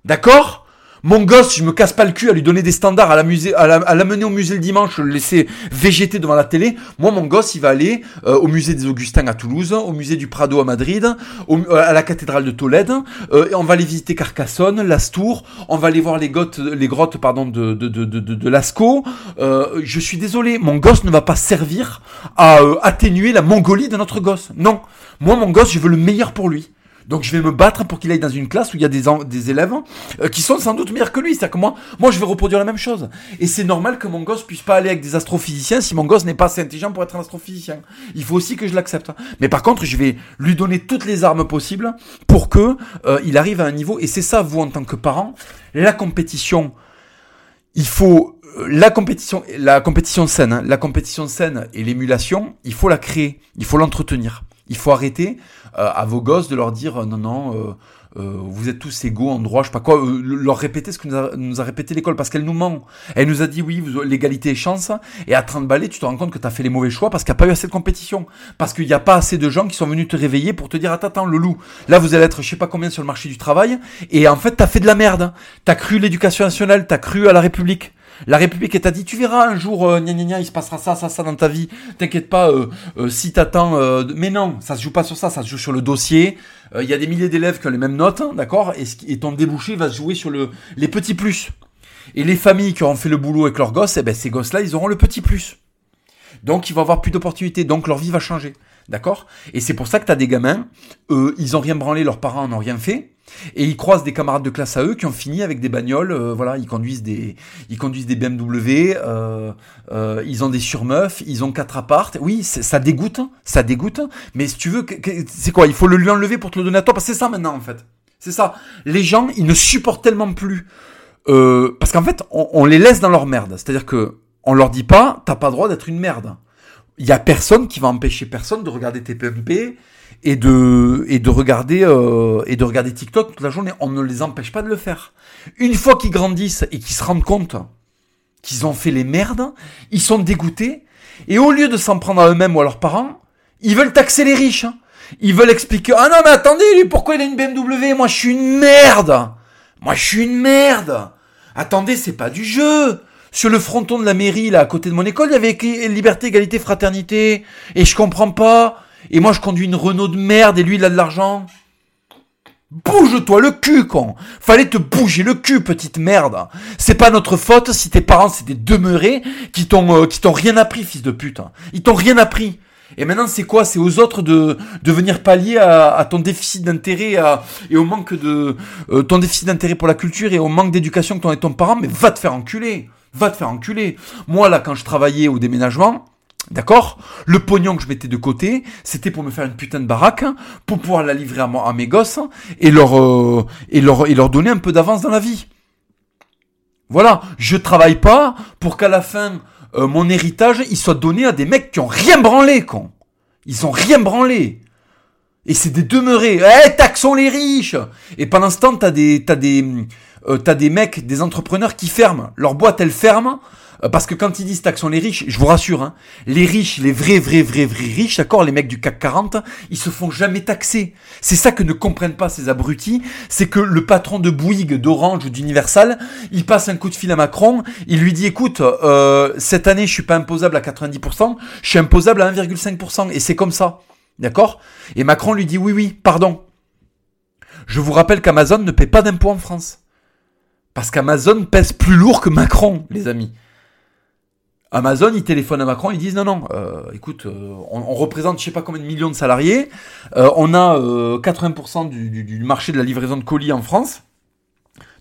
D'accord? Mon gosse, je me casse pas le cul à lui donner des standards, à la musée, à la- à l'amener au musée le dimanche, le laisser végéter devant la télé. Moi, mon gosse, il va aller euh, au musée des Augustins à Toulouse, au musée du Prado à Madrid, euh, à la cathédrale de Tolède. euh, et on va aller visiter Carcassonne, Lastour. On va aller voir les grottes, les grottes, pardon, de de de de, de, Lascaux. Je suis désolé, mon gosse ne va pas servir à atténuer la Mongolie de notre gosse. Non, moi, mon gosse, je veux le meilleur pour lui. Donc je vais me battre pour qu'il aille dans une classe où il y a des, des élèves euh, qui sont sans doute meilleurs que lui. C'est-à-dire que moi, moi je vais reproduire la même chose. Et c'est normal que mon gosse puisse pas aller avec des astrophysiciens si mon gosse n'est pas assez intelligent pour être un astrophysicien. Il faut aussi que je l'accepte. Mais par contre, je vais lui donner toutes les armes possibles pour que euh, il arrive à un niveau. Et c'est ça, vous en tant que parent, la compétition. Il faut euh, la compétition, la compétition saine, hein, la compétition saine et l'émulation, il faut la créer, il faut l'entretenir. Il faut arrêter euh, à vos gosses de leur dire euh, non non euh, vous êtes tous égaux en droit je sais pas quoi leur répéter ce que nous a, répété l'école parce qu'elle nous ment. Elle nous a dit oui l'égalité et chance et à 30 balais tu te rends compte que tu as fait les mauvais choix parce qu'il n'y a pas eu assez de compétition. Parce qu'il n'y a pas assez de gens qui sont venus te réveiller pour te dire attends attends le loup là vous allez être je sais pas combien sur le marché du travail et en fait t'as fait de la merde. T'as cru l'éducation nationale t'as cru à la République la République elle t'a dit tu verras un jour euh, gna gna il se passera ça ça ça dans ta vie. T'inquiète pas euh, euh, si t'attends euh, mais non ça se joue pas sur ça ça se joue sur le dossier. Euh, il y a des milliers d'élèves qui ont les mêmes notes hein, d'accord? Et, et ton débouché va se jouer sur le les petits plus. Et les familles qui auront fait le boulot avec leurs gosses eh ben ces gosses là ils auront le petit plus. Donc ils vont avoir plus d'opportunités. Donc leur vie va changer d'accord? Et c'est pour ça que t'as des gamins. Ils ont rien branlé leurs parents n'ont rien fait et ils croisent des camarades de classe à eux qui ont fini avec des bagnoles, euh, voilà, ils conduisent des, ils conduisent des BMW, euh, euh, ils ont des surmeufs, ils ont quatre appartes. Oui, ça dégoûte, ça dégoûte. Mais si tu veux, c'est quoi Il faut le lui enlever pour te le donner à toi, parce que c'est ça maintenant en fait. C'est ça. Les gens, ils ne supportent tellement plus, euh, parce qu'en fait, on, les laisse dans leur merde. C'est-à-dire que on leur dit pas, t'as pas le droit d'être une merde. Il y a personne qui va empêcher personne de regarder TPMP et de et de regarder euh, et de regarder TikTok toute la journée. On ne les empêche pas de le faire. Une fois qu'ils grandissent et qu'ils se rendent compte qu'ils ont fait les merdes, ils sont dégoûtés et au lieu de s'en prendre à eux-mêmes ou à leurs parents, ils veulent taxer les riches. hein. Ils veulent expliquer ah non mais attendez lui pourquoi il a une BMW Moi je suis une merde. Moi je suis une merde. Attendez c'est pas du jeu. Sur le fronton de la mairie, là, à côté de mon école, il y avait liberté, égalité, fraternité. Et je comprends pas. Et moi, je conduis une Renault de merde et lui, il a de l'argent. Bouge-toi le cul, con. Fallait te bouger le cul, petite merde. C'est pas notre faute si tes parents c'est des demeurés qui t'ont euh, qui t'ont rien appris, fils de pute. Ils t'ont rien appris. Et maintenant, c'est quoi? C'est aux autres de, de venir pallier à, ton déficit d'intérêt et au manque de euh, ton déficit d'intérêt pour la culture et au manque d'éducation que t'en et ton parent. Mais va te faire enculer. Va te faire enculer. Moi, là, quand je travaillais au déménagement, D'accord? Le pognon que je mettais de côté, c'était pour me faire une putain de baraque, pour pouvoir la livrer à, moi, mes gosses et leur, euh, et, leur, et leur donner un peu d'avance dans la vie. Voilà, je travaille pas pour qu'à la fin, euh, mon héritage, il soit donné à des mecs qui ont rien branlé, con. Ils ont rien branlé. Et c'est des demeurés. Eh, taxons les riches Et pendant ce temps, t'as des, t'as des, euh, t'as des mecs, des entrepreneurs qui ferment. Leur boîte, elle ferme. euh, Parce que quand ils disent taxons les riches, je vous rassure, hein, les riches, les vrais, vrais, vrais, vrais riches, d'accord, les mecs du CAC 40, ils se font jamais taxer. C'est ça que ne comprennent pas ces abrutis, c'est que le patron de Bouygues, d'Orange ou d'Universal, il passe un coup de fil à Macron, il lui dit, écoute, euh, cette année, je suis pas imposable à 90%, je suis imposable à 1,5%, et c'est comme ça. D'accord? Et Macron lui dit oui, oui, pardon. Je vous rappelle qu'Amazon ne paie pas d'impôts en France. Parce qu'Amazon pèse plus lourd que Macron, les amis. Amazon, ils téléphonent à Macron, ils disent non, non, euh, écoute, euh, on, représente je sais pas combien de millions de salariés, euh, on a euh, 80% du, marché de la livraison de colis en France.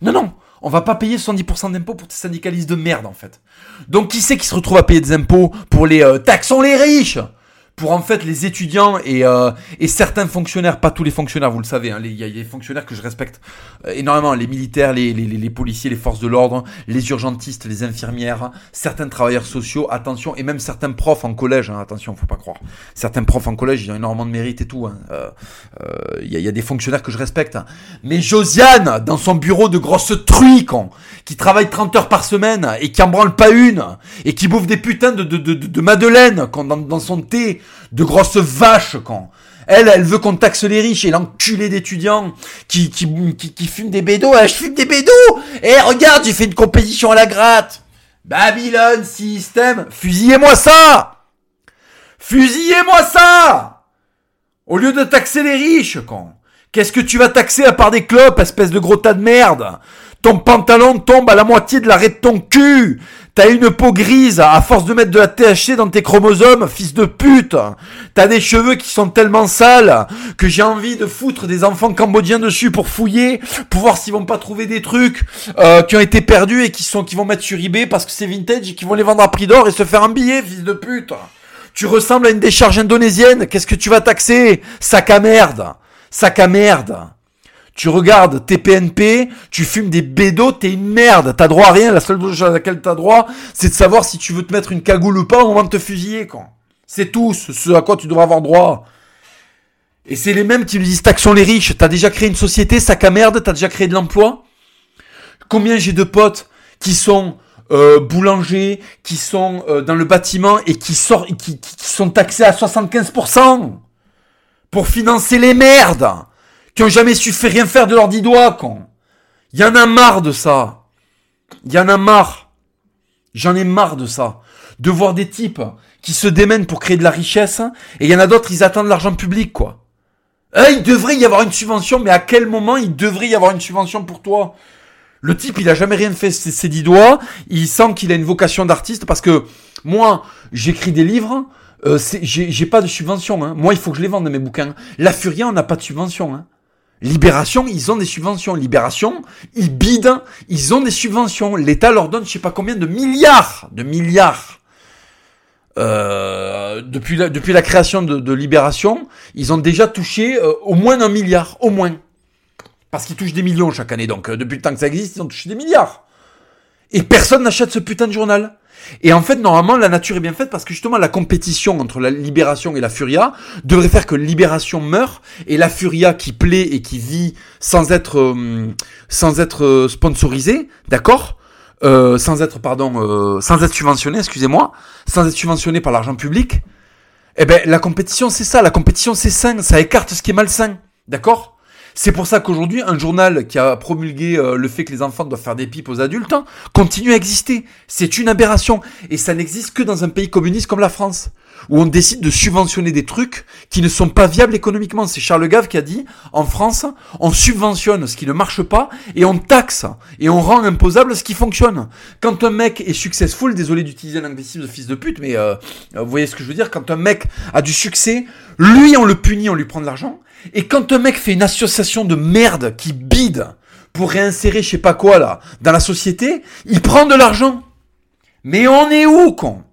Non, non, on va pas payer 70% d'impôts pour tes syndicalistes de merde en fait. Donc qui c'est qui se retrouve à payer des impôts pour les taxons les riches? Pour en fait les étudiants et, euh, et certains fonctionnaires, pas tous les fonctionnaires, vous le savez, hein, il y a des fonctionnaires que je respecte euh, énormément, les militaires, les, les, les, policiers, les forces de l'ordre, les urgentistes, les infirmières, certains travailleurs sociaux, attention, et même certains profs en collège, hein, attention, faut pas croire. Certains profs en collège, ils ont énormément de mérite et tout. Hein, euh, il y, a, y, a, des fonctionnaires que je respecte. Mais Josiane, dans son bureau de grosse truie, qui travaille 30 heures par semaine et qui en branle pas une, et qui bouffe des putains de, de, de, de madeleine dans, dans son thé, de grosses vaches, quand. Elle, elle veut qu'on taxe les riches et l'enculé d'étudiants qui, qui, qui, fument des bédos. Eh, je fume des bédos. Eh, regarde, j'ai fait une compétition à la gratte. Babylone système Fusillez-moi ça. Fusillez-moi ça. Au lieu de taxer les riches, quand Qu'est-ce que tu vas taxer à part des clopes, espèce de gros tas de merde? Ton pantalon tombe à la moitié de l'arrêt de ton cul T'as une peau grise à force de mettre de la THC dans tes chromosomes, fils de pute. T'as des cheveux qui sont tellement sales que j'ai envie de foutre des enfants cambodgiens dessus pour fouiller, pour voir s'ils vont pas trouver des trucs euh, qui ont été perdus et qui sont qui vont mettre sur eBay parce que c'est vintage et qui vont les vendre à prix d'or et se faire un billet, fils de pute. Tu ressembles à une décharge indonésienne. Qu'est-ce que tu vas taxer? Sac à merde. Sac à merde tu regardes tes PNP, tu fumes des bédos, t'es une merde, t'as droit à rien, la seule chose à laquelle t'as droit, c'est de savoir si tu veux te mettre une cagoule ou pas au moment te fusiller, quoi. C'est tout ce à quoi tu devrais avoir droit. Et c'est les mêmes qui nous disent taxons les riches, t'as déjà créé une société, sac à merde, t'as déjà créé de l'emploi. Combien j'ai de potes qui sont euh, boulangers, qui sont euh, dans le bâtiment et qui, sortent, qui, qui sont taxés à 75% pour financer les merdes qui ont jamais su faire rien faire de leurs dix doigts, quand. Il y en a marre de ça. Il y en a marre. J'en ai marre de ça. De voir des types qui se démènent pour créer de la richesse, et il y en a d'autres, ils attendent l'argent public, quoi. Eh, il devrait y avoir une subvention, mais à quel moment il devrait y avoir une subvention pour toi? Le type, il a jamais rien fait ses dix doigts, il sent qu'il a une vocation d'artiste, parce que moi, j'écris des livres, euh, j'ai pas de subvention. Hein. Moi, il faut que je les vende mes bouquins. La Furia, on n'a pas de subvention. Hein. Libération, ils ont des subventions. Libération, ils bident, ils ont des subventions. L'État leur donne je sais pas combien de milliards, de milliards. Euh, depuis, la, création de, Libération, ils ont déjà touché euh, au moins un milliard, au moins. Parce qu'ils touchent des millions chaque année. Donc euh, depuis le temps que ça existe, ils ont touché des milliards. Et personne n'achète ce putain de journal. Et en fait, normalement, la nature est bien faite parce que justement, la compétition entre la Libération et la Furia devrait faire que Libération meurt et la Furia qui plaît et qui vit sans être euh, sans être euh, sponsorisée, d'accord? Euh, sans être pardon, euh, sans être subventionné, excusez-moi, sans être subventionné par l'argent public. Eh ben, la compétition, c'est ça. La compétition, c'est sain. Ça écarte ce qui est malsain, d'accord? C'est pour ça qu'aujourd'hui, un journal qui a promulgué euh, le fait que les enfants doivent faire des pipes aux adultes hein, continue à exister. C'est une aberration. Et ça n'existe que dans un pays communiste comme la France, où on décide de subventionner des trucs qui ne sont pas viables économiquement. C'est Charles Gave qui a dit, en France, on subventionne ce qui ne marche pas et on taxe et on rend imposable ce qui fonctionne. Quand un mec est successful, désolé d'utiliser l'anglicisme de fils de pute, mais euh, vous voyez ce que je veux dire, quand un mec a du succès, lui on le punit, on lui prend de l'argent, et quand un mec fait une association de merde qui bide pour réinsérer je sais pas quoi là dans la société, il prend de l'argent. Mais on est où con?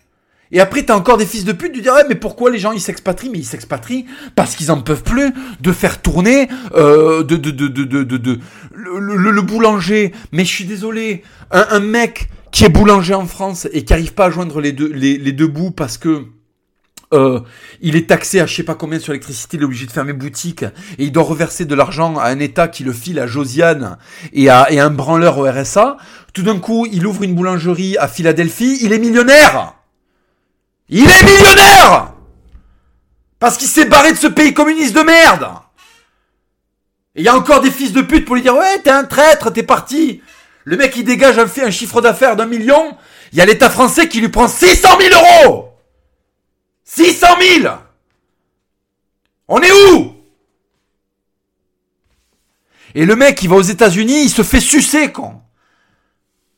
Et après, t'as encore des fils de pute, tu dirais, mais pourquoi les gens ils s'expatrient? Mais ils s'expatrient parce qu'ils en peuvent plus de faire tourner euh, de, de, de, de, de, de, le, boulanger. Mais je suis désolé, un, mec qui est boulanger en France et qui arrive pas à joindre les deux, les deux bouts parce que euh, il est taxé à je sais pas combien sur l'électricité, il est obligé de fermer boutique. Et il doit reverser de l'argent à un État qui le file à Josiane et à, et un branleur au RSA. Tout d'un coup, il ouvre une boulangerie à Philadelphie, il est millionnaire. Il est millionnaire! Parce qu'il s'est barré de ce pays communiste de merde! Et il y a encore des fils de pute pour lui dire Ouais, t'es un traître, t'es parti. Le mec, il dégage un, un chiffre d'affaires d'un million, il y a l'État français qui lui prend 600 000 euros 600 000 On est où? Et le mec, il va aux États-Unis, il se fait sucer, quand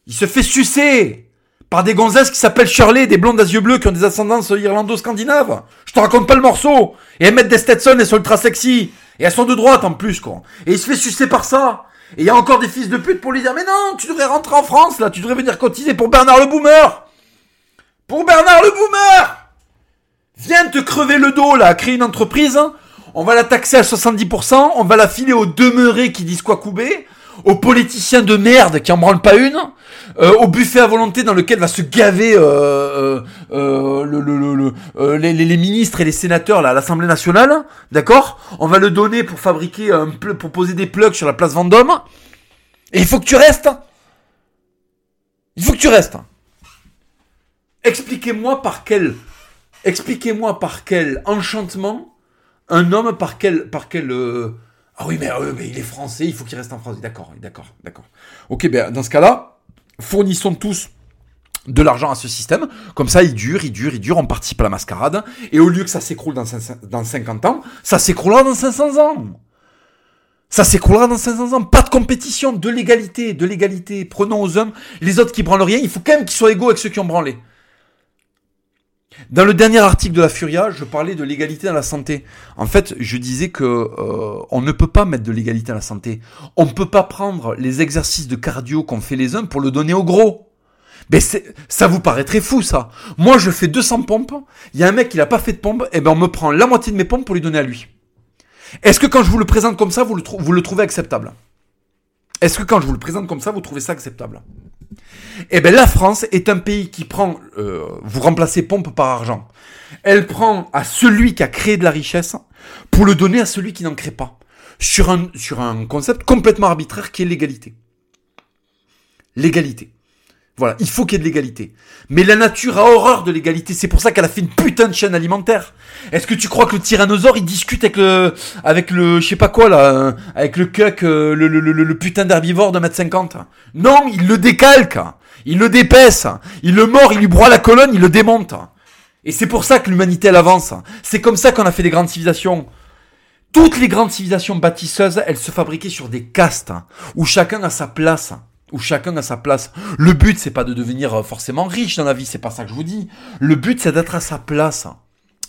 Il se fait sucer par des gonzesses qui s'appellent Shirley, des blondes à yeux bleus qui ont des ascendances irlando-scandinaves. Je te raconte pas le morceau. Et elles mettent des Stetson, elles sont ultra sexy. Et elles sont de droite en plus, quoi. Et il se fait sucer par ça. Et il y a encore des fils de pute pour lui dire, mais non, tu devrais rentrer en France, là, tu devrais venir cotiser pour Bernard le Boomer. Pour Bernard le Boomer Viens te crever le dos là, créer une entreprise. On va la taxer à 70%, on va la filer aux demeurés qui disent quoi couper, aux politiciens de merde qui en branlent pas une, euh, au buffet à volonté dans lequel va se gaver euh, euh, le, le, le, les, les, ministres et les sénateurs là, à l'Assemblée nationale, d'accord? On va le donner pour fabriquer un pour poser des plugs sur la place Vendôme. Et il faut que tu restes. Il faut que tu restes. Expliquez-moi par quel expliquez-moi par quel enchantement un homme par quel par quel ah oui mais, mais il est français, il faut qu'il reste en France. D'accord, d'accord, d'accord. OK, ben dans ce cas-là, fournissons tous de l'argent à ce système, comme ça il dure, il dure, il dure, on participe à la mascarade, et au lieu que ça s'écroule dans, dans 50 ans, ça s'écroulera dans 500 ans. Ça s'écroulera dans 500 ans. Pas de compétition, de l'égalité, de l'égalité. Prenons aux hommes les autres qui branlent rien, il faut quand même qu'ils soient égaux avec ceux qui ont branlé. Dans le dernier article de la Furia, je parlais de l'égalité dans la santé. En fait, je disais que euh, on ne peut pas mettre de l'égalité à la santé. On ne peut pas prendre les exercices de cardio qu'on fait les uns pour le donner aux gros. Mais ça vous paraît très fou ça. Moi, je fais 200 pompes. Il y a un mec qui n'a pas fait de pompe. Et eh ben on me prend la moitié de mes pompes pour lui donner à lui. Est-ce que quand je vous le présente comme ça, vous le trouvez acceptable? Est-ce que quand je vous le présente comme ça, vous trouvez ça acceptable? Eh bien, la France est un pays qui prend, euh, vous remplacez pompe par argent. Elle prend à celui qui a créé de la richesse pour le donner à celui qui n'en crée pas. Sur un, sur un concept complètement arbitraire qui est l'égalité. L'égalité. Voilà, il faut qu'il y ait de l'égalité. Mais la nature a horreur de l'égalité, c'est pour ça qu'elle a fait une putain de chaîne alimentaire. Est-ce que tu crois que le tyrannosaure il discute avec le, avec le, je sais pas quoi là, avec le cuck, euh, le, le, le, putain d'herbivore de mètre 50 Non, il le décalque, il le dépaisse, il le mord, il lui broie la colonne, il le démonte. Et c'est pour ça que l'humanité elle avance. C'est comme ça qu'on a fait des grandes civilisations. Toutes les grandes civilisations bâtisseuses, elles se fabriquaient sur des castes, où chacun a sa place où chacun a sa place. Le but, c'est pas de devenir euh, forcément riche dans la vie, c'est pas ça que je vous dis. Le but, c'est d'être à sa place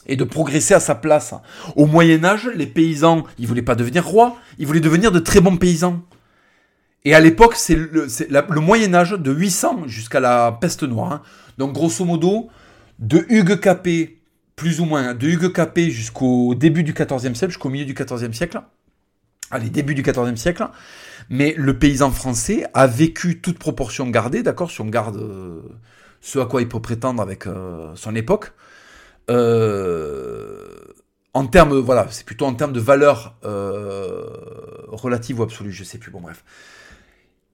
et de progresser à sa place. Au Moyen Âge, les paysans, ils voulaient pas devenir rois, ils voulaient devenir de très bons paysans. Et à l'époque, c'est le, Moyen Âge de 800 jusqu'à la peste noire. Hein. Donc grosso modo, de Hugues Capet, plus ou moins, de Hugues Capet jusqu'au début du XIVe siècle, jusqu'au milieu du XIVe siècle. Allez, début du XIVe siècle. Mais le paysan français a vécu toute proportion gardée, d'accord, si on garde euh, ce à quoi il peut prétendre avec euh, son époque. Euh, en termes, voilà, c'est plutôt en termes de valeur relative ou absolue, je sais plus, bon bref.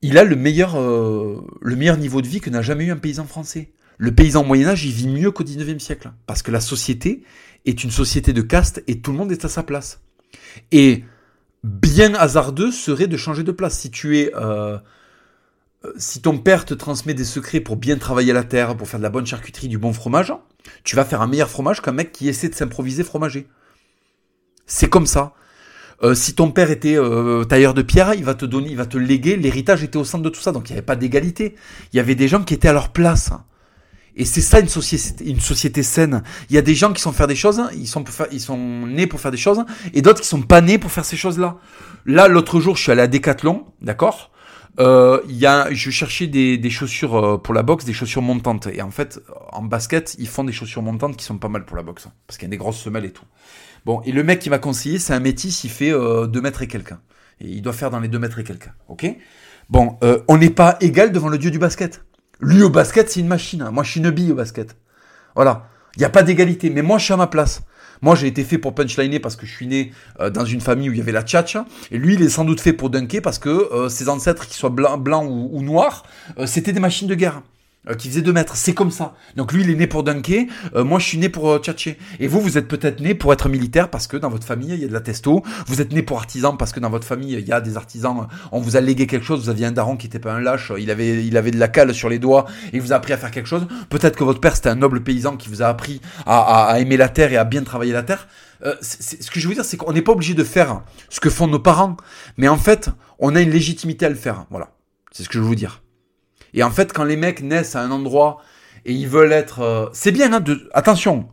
Il a le meilleur, le meilleur niveau de vie que n'a jamais eu un paysan français. Le paysan Moyen-Âge, il vit mieux qu'au 19e siècle. Parce que la société est une société de caste et tout le monde est à sa place. Et bien hasardeux serait de changer de place. Si tu es, euh, euh, si ton père te transmet des secrets pour bien travailler la terre, pour faire de la bonne charcuterie, du bon fromage, tu vas faire un meilleur fromage qu'un mec qui essaie de s'improviser fromager. C'est comme ça. Euh, si ton père était tailleur de pierre, il va te donner, il va te léguer. L'héritage était au centre de tout ça, donc il n'y avait pas d'égalité. Il y avait des gens qui étaient à leur place. Et c'est ça une société, une société saine. Il y a des gens qui sont faire des choses, ils sont, pour faire, ils sont nés pour faire des choses, et d'autres qui sont pas nés pour faire ces choses-là. Là, l'autre jour, je suis allé à Decathlon, d'accord? Euh, y a, je cherchais des, des chaussures euh, pour la boxe, des chaussures montantes. Et en fait, en basket, ils font des chaussures montantes qui sont pas mal pour la boxe. Parce qu'il y a des grosses semelles et tout. Bon, et le mec qui m'a conseillé, c'est un métis, il fait euh, 2 mètres et quelqu'un. Et il doit faire dans les 2 mètres et quelqu'un. Ok? Bon, euh, on n'est pas égal devant le dieu du basket. Lui au basket, c'est une machine. Moi, je suis une bille au basket. Voilà. Il n'y a pas d'égalité. Mais moi, je suis à ma place. Moi, j'ai été fait pour punchliner parce que je suis né euh, dans une famille où il y avait la tchatcha. Et lui, il est sans doute fait pour dunker parce que euh, ses ancêtres, qu'ils soient blancs blanc ou, noirs, euh, c'était des machines de guerre. Euh, qui faisait 2 mètres. C'est comme ça. Donc lui, il est né pour dunker. Euh, moi, je suis né pour euh, tchatcher. Et vous, vous êtes peut-être né pour être militaire parce que dans votre famille, il y a de la testo. Vous êtes né pour artisan parce que dans votre famille, il y a des artisans. On vous a légué quelque chose. Vous aviez un daron qui était pas un lâche. Il avait, il avait de la cale sur les doigts et il vous a appris à faire quelque chose. Peut-être que votre père, c'était un noble paysan qui vous a appris à, à, aimer la terre et à bien travailler la terre. Euh, ce que je veux dire, c'est qu'on n'est pas obligé de faire ce que font nos parents. Mais en fait, on a une légitimité à le faire. Voilà. C'est ce que je veux vous dire. Et en fait, quand les mecs naissent à un endroit et ils veulent être... Euh, c'est bien, hein, de... attention,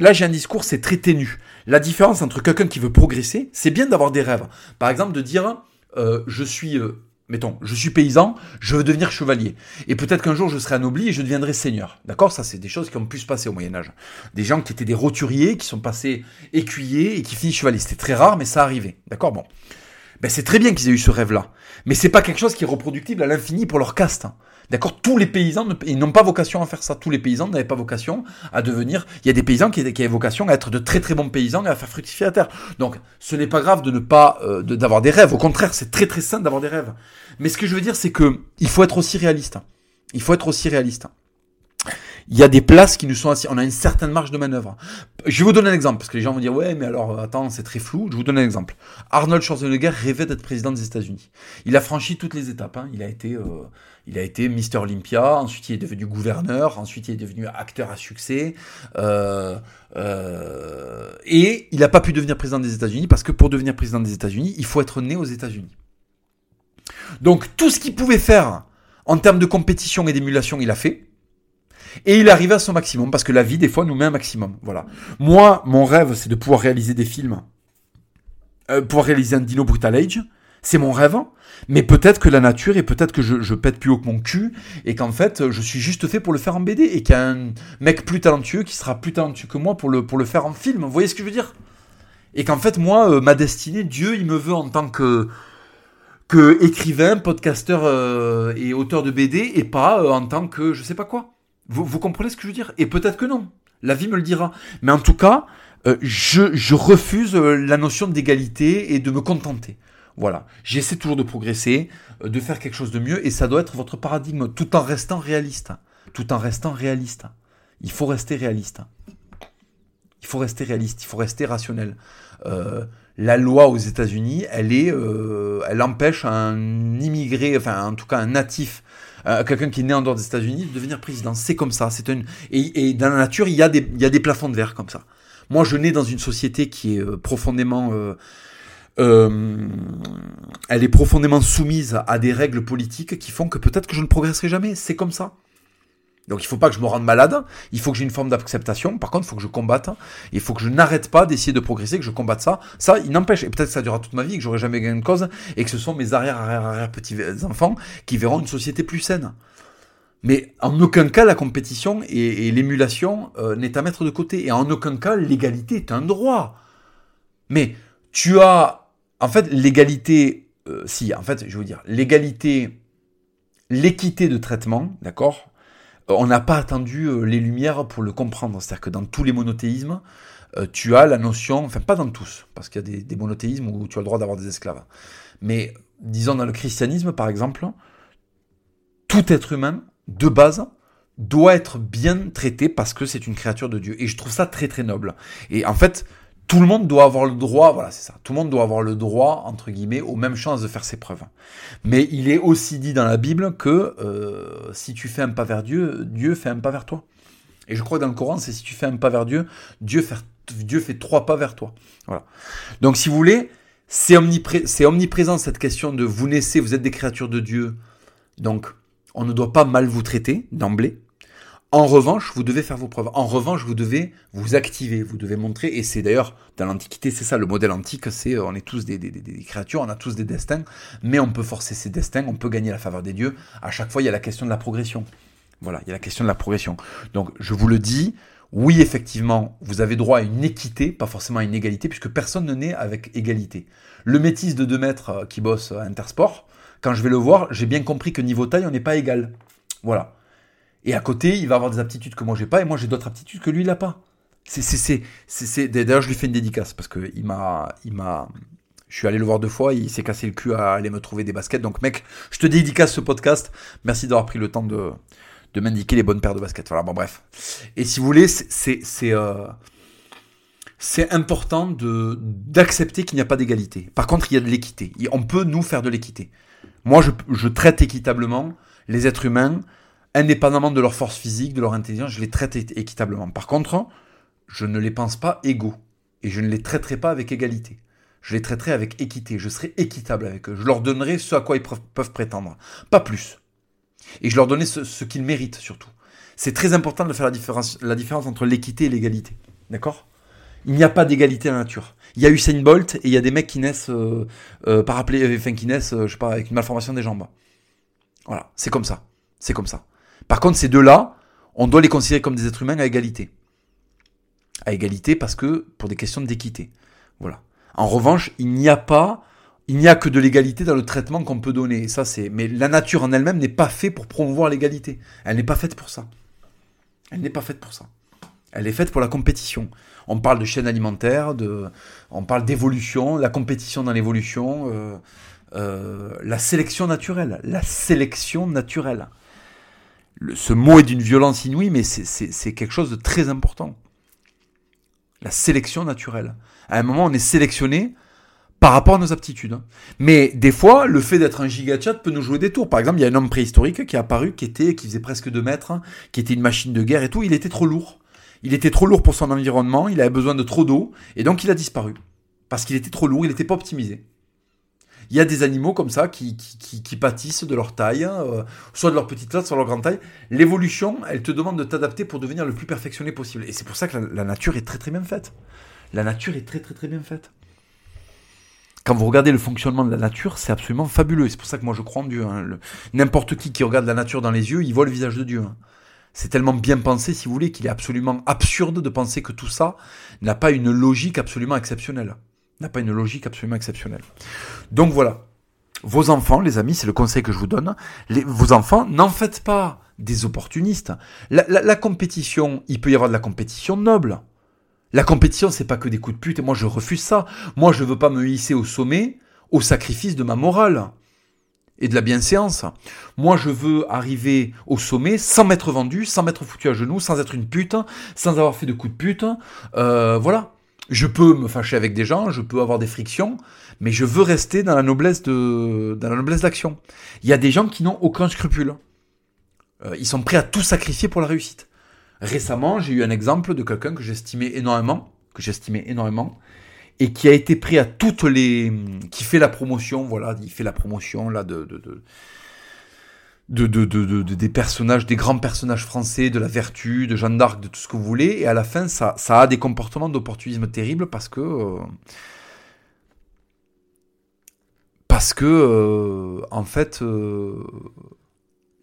là j'ai un discours, c'est très ténu. La différence entre quelqu'un qui veut progresser, c'est bien d'avoir des rêves. Par exemple, de dire, euh, je suis euh, Mettons, je suis paysan, je veux devenir chevalier. Et peut-être qu'un jour je serai anobli et je deviendrai seigneur. D'accord? Ça, c'est des choses qui ont pu se passer au Moyen-Âge. Des gens qui étaient des roturiers, qui sont passés écuyers et qui finissent chevalier. C'était très rare, mais ça arrivait. D'accord? Bon. Ben, c'est très bien qu'ils aient eu ce rêve-là. Mais c'est pas quelque chose qui est reproductible à l'infini pour leur caste. D'accord? Tous les paysans ils n'ont pas vocation à faire ça. Tous les paysans n'avaient pas vocation à devenir. Il y a des paysans qui, qui avaient vocation à être de très très bons paysans et à faire fructifier la terre. Donc, ce n'est pas grave de ne pas euh, d'avoir des rêves. Au contraire, c'est très très sain d'avoir des rêves. Mais ce que je veux dire, c'est que il faut être aussi réaliste. Il faut être aussi réaliste il y a des places qui nous sont assises. On a une certaine marge de manœuvre. Je vais vous donner un exemple, parce que les gens vont dire, ouais, mais alors, attends, c'est très flou. Je vous donne un exemple. Arnold Schwarzenegger rêvait d'être président des États-Unis. Il a franchi toutes les étapes. Hein. Il a été, euh, il a été Mister Olympia. Ensuite, il est devenu gouverneur. Ensuite, il est devenu acteur à succès. Euh, euh, et il n'a pas pu devenir président des États-Unis parce que pour devenir président des États-Unis, il faut être né aux États-Unis. Donc, tout ce qu'il pouvait faire en termes de compétition et d'émulation, il a fait. Et il arrive à son maximum, parce que la vie, des fois, nous met un maximum. Voilà. Moi, mon rêve, c'est de pouvoir réaliser des films, euh, pouvoir réaliser un Dino Brutal Age. C'est mon rêve. Mais peut-être que la nature, et peut-être que je, pète plus haut que mon cul, et qu'en fait, je suis juste fait pour le faire en BD, et qu'il y a un mec plus talentueux qui sera plus talentueux que moi pour le, faire en film. Vous voyez ce que je veux dire? Et qu'en fait, moi, euh, ma destinée, Dieu, il me veut en tant que que écrivain, podcasteur euh, et auteur de BD, et pas en tant que je sais pas quoi. Vous, comprenez ce que je veux dire? Et peut-être que non. La vie me le dira. Mais en tout cas, euh, je, refuse euh, la notion d'égalité et de me contenter. Voilà. J'essaie toujours de progresser, euh, de faire quelque chose de mieux, et ça doit être votre paradigme, tout en restant réaliste. Tout en restant réaliste. Il faut rester réaliste. Il faut rester réaliste, il faut rester rationnel. la loi aux États-Unis, elle elle empêche un immigré, enfin en tout cas un natif euh, quelqu'un qui est né en dehors des États-Unis de devenir président. C'est comme ça. C'est une et, dans la nature, il y a des il y a des plafonds de verre comme ça. Moi, je nais dans une société qui est euh, profondément euh, elle est profondément soumise à des règles politiques qui font que peut-être que je ne progresserai jamais. C'est comme ça. Donc il faut pas que je me rende malade, il faut que j'ai une forme d'acceptation. Par contre, il faut que je combatte. Il faut que je n'arrête pas d'essayer de progresser, que je combatte ça. Ça, il n'empêche. Et peut-être que ça durera toute ma vie, que j'aurai jamais gagné de cause, et que ce sont mes arrière arrière arrière petits enfants qui verront une société plus saine. Mais en aucun cas la compétition et, l'émulation euh, n'est à mettre de côté. Et en aucun cas l'égalité est un droit. Mais tu as, en fait, l'égalité. Euh, si, en fait, je veux dire, l'égalité, l'équité de traitement, d'accord on n'a pas attendu euh, les Lumières pour le comprendre. C'est-à-dire que dans tous les monothéismes, euh, tu as la notion, enfin pas dans tous, parce qu'il y a des, monothéismes où tu as le droit d'avoir des esclaves. Mais disons dans le christianisme, par exemple, tout être humain, de base, doit être bien traité parce que c'est une créature de Dieu. Et je trouve ça très très noble. Et en fait, tout le monde doit avoir le droit, voilà, c'est ça. Tout le monde doit avoir le droit, entre guillemets, aux mêmes chances de faire ses preuves. Mais il est aussi dit dans la Bible que euh, si tu fais un pas vers Dieu, Dieu fait un pas vers toi. Et je crois que dans le Coran, c'est si tu fais un pas vers Dieu, Dieu fait, trois pas vers toi. Voilà. Donc, si vous voulez, c'est omniprésent cette question de vous naissez, vous êtes des créatures de Dieu. Donc, on ne doit pas mal vous traiter d'emblée. En revanche, vous devez faire vos preuves. En revanche, vous devez vous activer, vous devez montrer, et c'est d'ailleurs, dans l'Antiquité, c'est ça, le modèle antique, c'est on est tous des, créatures, on a tous des destins, mais on peut forcer ces destins, on peut gagner la faveur des dieux. À chaque fois, il y a la question de la progression. Voilà, il y a la question de la progression. Donc, je vous le dis, oui, effectivement, vous avez droit à une équité, pas forcément à une égalité, puisque personne ne naît avec égalité. Le métis de 2 mètres euh, qui bosse à Intersport, quand je vais le voir, j'ai bien compris que niveau taille, on n'est pas égal. Voilà. Et à côté, il va avoir des aptitudes que moi j'ai pas, et moi j'ai d'autres aptitudes que lui il n'a pas. C'est, c'est, c'est, D'ailleurs, je lui fais une dédicace parce que il m'a, il m'a, je suis allé le voir deux fois, il s'est cassé le cul à aller me trouver des baskets. Donc, mec, je te dédicace ce podcast. Merci d'avoir pris le temps de, de m'indiquer les bonnes paires de baskets. Voilà, bon, bref. Et si vous voulez, c'est, c'est, euh, c'est important de, d'accepter qu'il n'y a pas d'égalité. Par contre, il y a de l'équité. On peut nous faire de l'équité. Moi, je, je traite équitablement les êtres humains indépendamment de leur force physique, de leur intelligence, je les traite équitablement. Par contre, je ne les pense pas égaux. Et je ne les traiterai pas avec égalité. Je les traiterai avec équité. Je serai équitable avec eux. Je leur donnerai ce à quoi ils peuvent prétendre. Pas plus. Et je leur donnerai ce, qu'ils méritent surtout. C'est très important de faire la différence, entre l'équité et l'égalité. D'accord? Il n'y a pas d'égalité à la nature. Il y a Usain Bolt et il y a des mecs qui naissent euh, euh, enfin qui naissent, je sais pas, avec une malformation des jambes. Voilà, c'est comme ça. C'est comme ça. Par contre, ces deux-là, on doit les considérer comme des êtres humains à égalité. À égalité parce que pour des questions d'équité. Voilà. En revanche, il n'y a pas il n'y a que de l'égalité dans le traitement qu'on peut donner. ça, c'est. Mais la nature en elle-même n'est pas faite pour promouvoir l'égalité. Elle n'est pas faite pour ça. Elle n'est pas faite pour ça. Elle est faite pour la compétition. On parle de chaîne alimentaire, on parle d'évolution, la compétition dans l'évolution, euh, euh, la sélection naturelle. La sélection naturelle. Ce mot est d'une violence inouïe, mais c'est quelque chose de très important. La sélection naturelle. À un moment, on est sélectionné par rapport à nos aptitudes. Mais des fois, le fait d'être un gigachat peut nous jouer des tours. Par exemple, il y a un homme préhistorique qui est apparu, qui était, qui faisait presque 2 mètres, qui était une machine de guerre et tout. Il était trop lourd. Il était trop lourd pour son environnement, il avait besoin de trop d'eau, et donc il a disparu. Parce qu'il était trop lourd, il n'était pas optimisé. Il y a des animaux comme ça qui, qui, pâtissent de leur taille, euh, soit de leur petite taille, soit de leur grande taille. L'évolution, elle te demande de t'adapter pour devenir le plus perfectionné possible. Et c'est pour ça que la nature est très très bien faite. La nature est très très très bien faite quand vous regardez le fonctionnement de la nature, c'est absolument fabuleux. C'est pour ça que moi je crois en Dieu. Hein. N'importe qui qui regarde la nature dans les yeux, il voit le visage de Dieu. Hein. C'est tellement bien pensé, si vous voulez, qu'il est absolument absurde de penser que tout ça n'a pas une logique absolument exceptionnelle. N'a pas une logique absolument exceptionnelle. Donc voilà. Vos enfants, les amis, c'est le conseil que je vous donne. vos enfants, n'en faites pas des opportunistes. la compétition, il peut y avoir de la compétition noble. La compétition, c'est pas que des coups de pute, et moi je refuse ça. Moi je veux pas me hisser au sommet au sacrifice de ma morale et de la bienséance. Moi je veux arriver au sommet sans m'être vendu, sans m'être foutu à genoux, sans être une pute, sans avoir fait de coups de pute. Euh, voilà. Je peux me fâcher avec des gens, je peux avoir des frictions, mais je veux rester dans la noblesse de, dans la noblesse d'action. Il y a des gens qui n'ont aucun scrupule. Euh, ils sont prêts à tout sacrifier pour la réussite. Récemment, j'ai eu un exemple de quelqu'un que j'estimais énormément, que j'estimais énormément, et qui a été pris à toutes les, qui fait la promotion, voilà, il fait la promotion là de, de de, de, des personnages, des grands personnages français, de la vertu, de Jeanne d'Arc, de tout ce que vous voulez, et à la fin, ça, ça a des comportements d'opportunisme terribles parce que. Euh, parce que, euh, en fait, euh,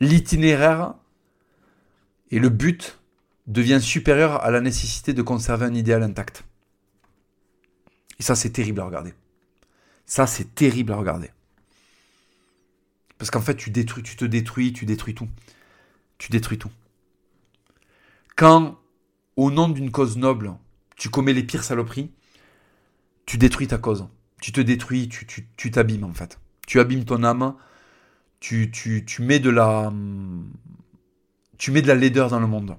l'itinéraire et le but devient supérieur à la nécessité de conserver un idéal intact. Et ça, c'est terrible à regarder. Ça, c'est terrible à regarder. Parce qu'en fait, tu détruis, tu te détruis, tu détruis tout. Tu détruis tout. Quand, au nom d'une cause noble, tu commets les pires saloperies, tu détruis ta cause. Tu te détruis, tu, t'abîmes en fait. Tu abîmes ton âme, tu, tu, tu mets de la, tu mets de la laideur dans le monde.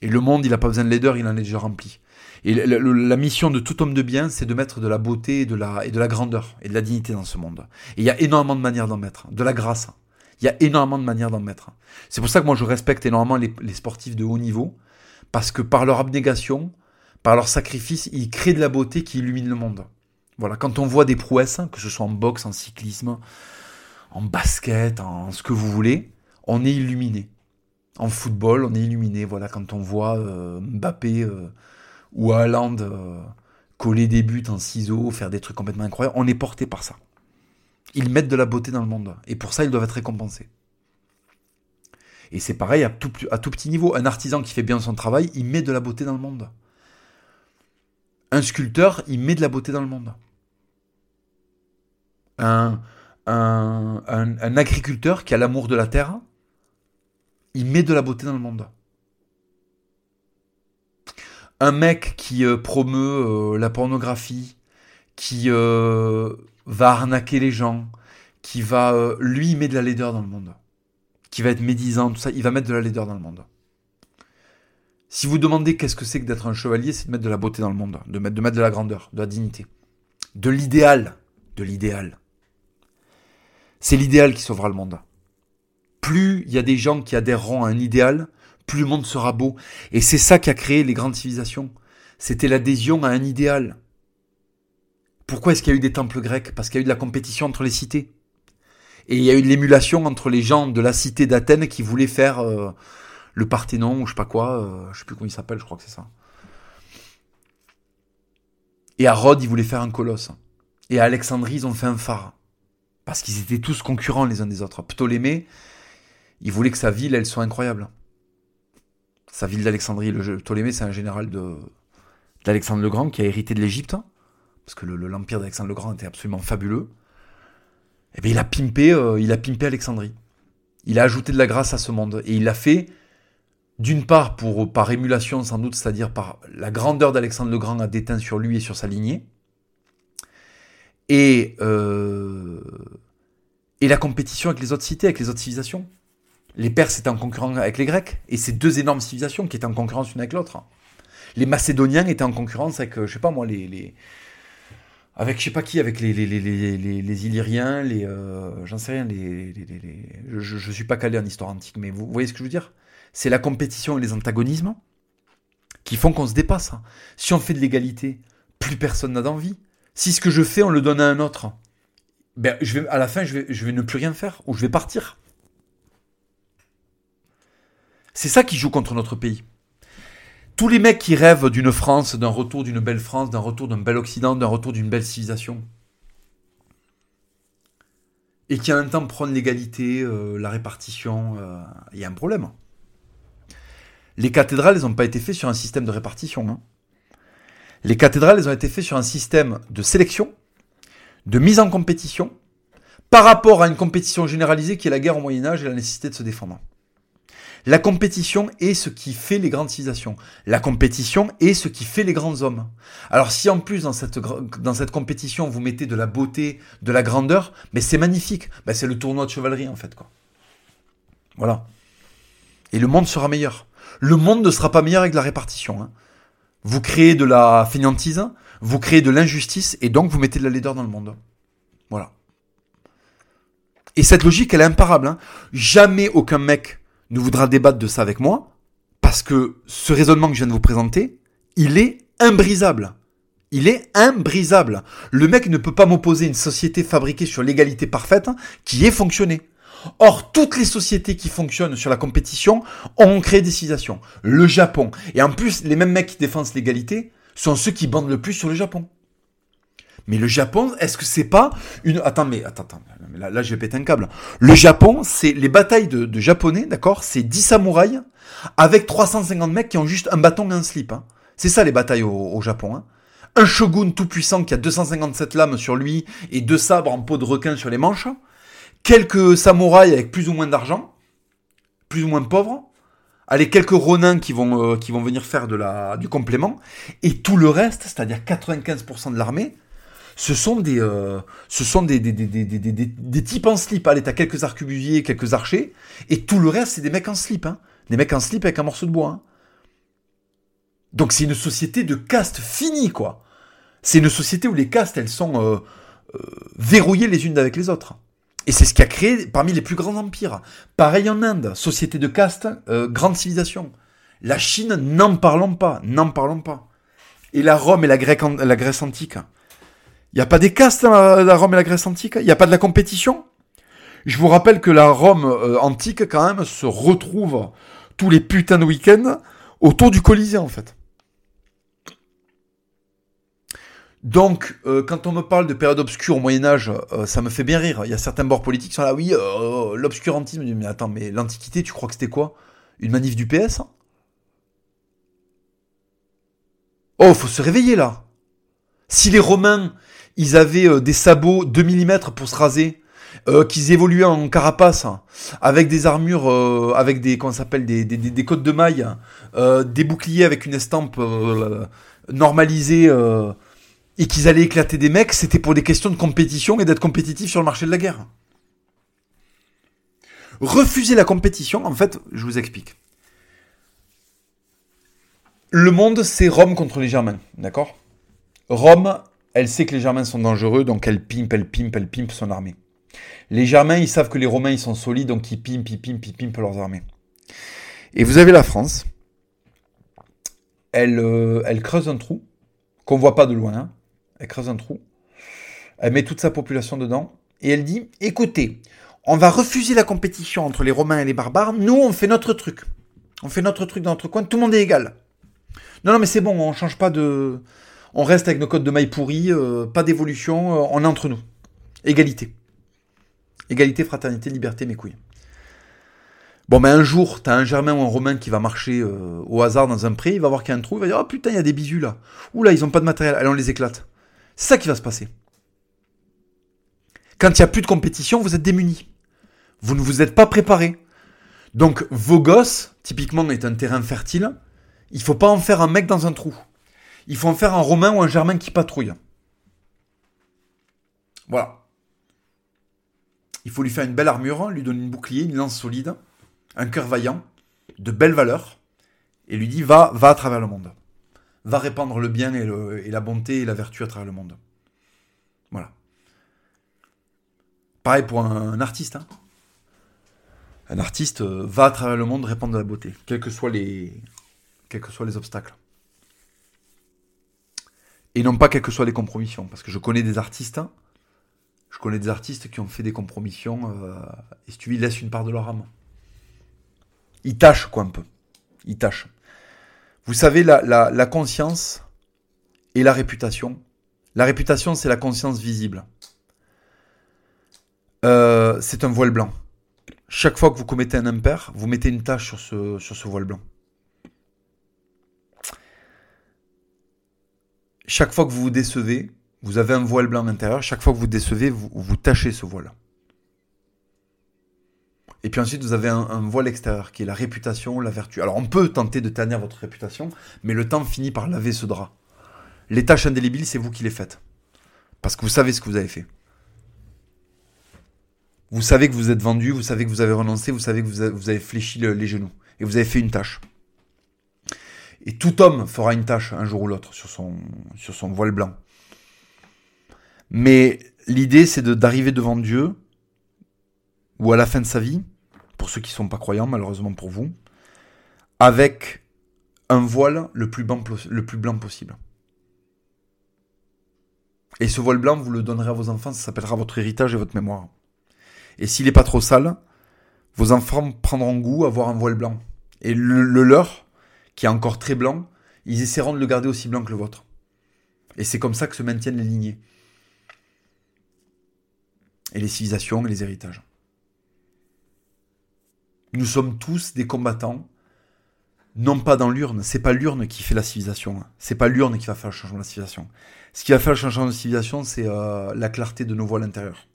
Et le monde, il n'a pas besoin de laideur, il en est déjà rempli. Et la, mission de tout homme de bien, c'est de mettre de la beauté et de la, et de la grandeur et de la dignité dans ce monde. Et il y a énormément de manières d'en mettre. De la grâce. Il y a énormément de manières d'en mettre. C'est pour ça que moi je respecte énormément les, sportifs de haut niveau, parce que par leur abnégation, par leur sacrifice, ils créent de la beauté qui illumine le monde. Voilà, quand on voit des prouesses, que ce soit en boxe, en cyclisme, en basket, en ce que vous voulez, on est illuminé en football, on est illuminé. Voilà, quand on voit euh, Mbappé euh, ou Haaland euh, coller des buts en ciseaux, faire des trucs complètement incroyables, on est porté par ça. Ils mettent de la beauté dans le monde. Et pour ça, ils doivent être récompensés. Et c'est pareil à tout, à petit niveau. Un artisan qui fait bien son travail, il met de la beauté dans le monde. Un sculpteur, il met de la beauté dans le monde. un agriculteur qui a l'amour de la terre, il met de la beauté dans le monde. Un mec qui euh, promeut euh, la pornographie, qui euh, va arnaquer les gens, qui va, lui, il met de la laideur dans le monde, qui va être médisant, tout ça, il va mettre de la laideur dans le monde. Si vous demandez qu'est-ce que c'est que d'être un chevalier, c'est de mettre de la beauté dans le monde, de mettre, de mettre de la grandeur, de la dignité, de l'idéal, de l'idéal. C'est l'idéal qui sauvera le monde plus il y a des gens qui adhéreront à un idéal, plus le monde sera beau. Et c'est ça qui a créé les grandes civilisations. C'était l'adhésion à un idéal. Pourquoi est-ce qu'il y a eu des temples grecs? Parce qu'il y a eu de la compétition entre les cités. Et il y a eu de l'émulation entre les gens de la cité d'Athènes qui voulaient faire euh, le Parthénon ou je sais pas quoi, euh, je sais plus comment il s'appelle, je crois que c'est ça. Et à Rhodes, ils voulaient faire un colosse. Et à Alexandrie, ils ont fait un phare. Parce qu'ils étaient tous concurrents les uns des autres. Ptolémée, il voulait que sa ville, elle soit incroyable. Sa ville d'Alexandrie. Ptolémée, c'est un général d'Alexandre le Grand qui a hérité de l'Égypte. Parce que l'empire d'Alexandre le Grand était absolument fabuleux. Et eh bien, il a pimpé, euh, il a pimpé Alexandrie. Il a ajouté de la grâce à ce monde. Et il l'a fait, d'une part, par émulation sans doute, c'est-à-dire par la grandeur d'Alexandre le Grand a déteint sur lui et sur sa lignée. Et, euh, et la compétition avec les autres cités, avec les autres civilisations. Les Perses étaient en concurrence avec les Grecs, et ces deux énormes civilisations qui étaient en concurrence l'une avec l'autre. Les Macédoniens étaient en concurrence avec, euh, je sais pas moi, les, avec je sais pas qui, avec les, Illyriens, les, euh, j'en sais rien, les, je, je suis pas calé en histoire antique, mais vous, voyez ce que je veux dire? C'est la compétition et les antagonismes qui font qu'on se dépasse. Si on fait de l'égalité, plus personne n'a d'envie. Si ce que je fais, on le donne à un autre, ben, je vais, à la fin, je vais, je vais ne plus rien faire ou je vais partir. C'est ça qui joue contre notre pays tous les mecs qui rêvent d'une France, d'un retour d'une belle France, d'un retour d'un bel Occident, d'un retour d'une belle civilisation, et qui en même temps prônent l'égalité, euh, la répartition, euh, il y a un problème. Les cathédrales, elles n'ont pas été faites sur un système de répartition. Hein. Les cathédrales, elles ont été faites sur un système de sélection, de mise en compétition, par rapport à une compétition généralisée qui est la guerre au Moyen Âge et la nécessité de se défendre. La compétition est ce qui fait les grandes civilisations. La compétition est ce qui fait les grands hommes. Alors si en plus dans cette, compétition vous mettez de la beauté, de la grandeur, mais c'est magnifique. Ben, c'est le tournoi de chevalerie en fait. quoi. Voilà. Et le monde sera meilleur. Le monde ne sera pas meilleur avec la répartition. Hein. Vous créez de la fainéantise, vous créez de l'injustice, et donc vous mettez de la laideur dans le monde. Voilà. Et cette logique, elle est imparable. Hein. Jamais aucun mec ne voudra débattre de ça avec moi, parce que ce raisonnement que je viens de vous présenter, il est imbrisable. Il est imbrisable. Le mec ne peut pas m'opposer une société fabriquée sur l'égalité parfaite qui ait fonctionné. Or, toutes les sociétés qui fonctionnent sur la compétition ont créé des civilisations. Le Japon. Et en plus, les mêmes mecs qui défendent l'égalité sont ceux qui bandent le plus sur le Japon. Mais le Japon, est-ce que c'est pas une... Attends, mais attends, attends. Là, je vais péter un câble. Le Japon, c'est les batailles de, japonais, d'accord C'est 10 samouraïs avec 350 mecs qui ont juste un bâton et un slip. Hein. C'est ça les batailles au, Japon. Hein. Un shogun tout puissant qui a 257 lames sur lui et deux sabres en peau de requin sur les manches. Quelques samouraïs avec plus ou moins d'argent, plus ou moins pauvres. Allez, quelques ronins qui vont, euh, venir faire du complément. Et tout le reste, c'est-à-dire 95% de l'armée, ce sont des, euh, des, des, types en slip. Allez, t'as quelques arquebusiers, quelques archers, et tout le reste, c'est des mecs en slip. Hein. Des mecs en slip avec un morceau de bois. Hein. Donc c'est une société de caste finie, quoi. C'est une société où les castes, elles sont euh, euh, verrouillées les unes avec les autres. Et c'est ce qui a créé parmi les plus grands empires. Pareil en Inde, société de caste, grande civilisation. La Chine, n'en parlons pas, n'en parlons pas. Et la Rome et la Grèce antique. Il n'y a pas des castes dans la, Rome et la Grèce antique? Il n'y a pas de la compétition? Je vous rappelle que la Rome euh, antique, quand même, se retrouve tous les putains de week-ends autour du Colisée, en fait. Donc, euh, quand on me parle de période obscure au Moyen-Âge, euh, ça me fait bien rire. Il y a certains bords politiques qui sont là, oui, l'obscurantisme. Mais attends, mais l'Antiquité, tu crois que c'était quoi? Une manif du PS Oh, faut se réveiller là. Si les Romains, ils avaient euh, des sabots 2 mm pour se raser, euh, qu'ils évoluaient en carapace, avec des armures, euh, avec des, comment s'appelle, des, des, des, côtes de maille, des boucliers avec une estampe normalisée, et qu'ils allaient éclater des mecs, c'était pour des questions de compétition et d'être compétitif sur le marché de la guerre. Refuser la compétition, en fait, je vous explique. Le monde, c'est Rome contre les Germains, d'accord? Rome elle sait que les Germains sont dangereux, donc elle pimpe, elle pimpe, elle pimpe son armée. Les Germains, ils savent que les Romains, ils sont solides, donc ils pimpent, ils pimpent, ils pimpent leurs armées. Et vous avez la France. Elle, euh, creuse un trou, qu'on voit pas de loin. Hein. Elle creuse un trou. Elle met toute sa population dedans. Et elle dit, écoutez, on va refuser la compétition entre les Romains et les barbares. Nous, on fait notre truc. On fait notre truc dans notre coin. Tout le monde est égal. Non, non, mais c'est bon, on change pas de on reste avec nos codes de maille pourris, euh, pas d'évolution, euh, on est entre nous. Égalité. Égalité, fraternité, liberté, mes couilles. Bon, mais un jour, t'as un Germain ou un Romain qui va marcher euh, au hasard dans un pré, il va voir qu'il y a un trou, il va dire Oh putain, il y a des bisous là. Ouh là, ils ont pas de matériel, allez, on les éclate. C'est ça qui va se passer. Quand il n'y a plus de compétition, vous êtes démunis. Vous ne vous êtes pas préparés. Donc, vos gosses, typiquement, est un terrain fertile. Il faut pas en faire un mec dans un trou. Il faut en faire un Romain ou un Germain qui patrouille. Voilà. Il faut lui faire une belle armure, lui donner une bouclier, une lance solide, un cœur vaillant, de belles valeurs, et lui dit va, va à travers le monde. Va répandre le bien et, la bonté et la vertu à travers le monde. Voilà. Pareil pour un, artiste. Hein. Un artiste euh, va à travers le monde répandre la beauté, quels quels que soient les obstacles. Et non pas quelles que soient les compromissions. Parce que je connais des artistes, je connais des artistes qui ont fait des compromissions, euh, et si tu veux, ils laissent une part de leur âme. Ils tâchent, quoi, un peu. Ils tâchent. Vous savez, la, la conscience et la réputation. La réputation, c'est la conscience visible. Euh, c'est un voile blanc. Chaque fois que vous commettez un impair, vous mettez une tache sur ce, sur ce voile blanc. Chaque fois que vous vous décevez, vous avez un voile blanc à l'intérieur. Chaque fois que vous décevez, vous, vous tachez ce voile. Et puis ensuite, vous avez un, voile extérieur qui est la réputation, la vertu. Alors on peut tenter de tannir votre réputation, mais le temps finit par laver ce drap. Les tâches indélébiles, c'est vous qui les faites. Parce que vous savez ce que vous avez fait. Vous savez que vous êtes vendu, vous savez que vous avez renoncé, vous savez que vous avez, fléchi les genoux. Et vous avez fait une tâche. Et tout homme fera une tâche un jour ou l'autre sur son, sur son voile blanc. Mais l'idée, c'est d'arriver devant Dieu, ou à la fin de sa vie, pour ceux qui ne sont pas croyants, malheureusement pour vous, avec un voile le plus blanc, le plus blanc possible. Et ce voile blanc, vous le donnerez à vos enfants, ça s'appellera votre héritage et votre mémoire. Et s'il n'est pas trop sale, vos enfants prendront goût à voir un voile blanc. Et le, leur, qui est encore très blanc, ils essaieront de le garder aussi blanc que le vôtre. Et c'est comme ça que se maintiennent les lignées. Et les civilisations et les héritages. Nous sommes tous des combattants, non pas dans l'urne. C'est pas l'urne qui fait la civilisation. C'est pas l'urne qui va faire le changement de la civilisation. Ce qui va faire le changement de la civilisation, c'est euh, la clarté de nos voiles intérieures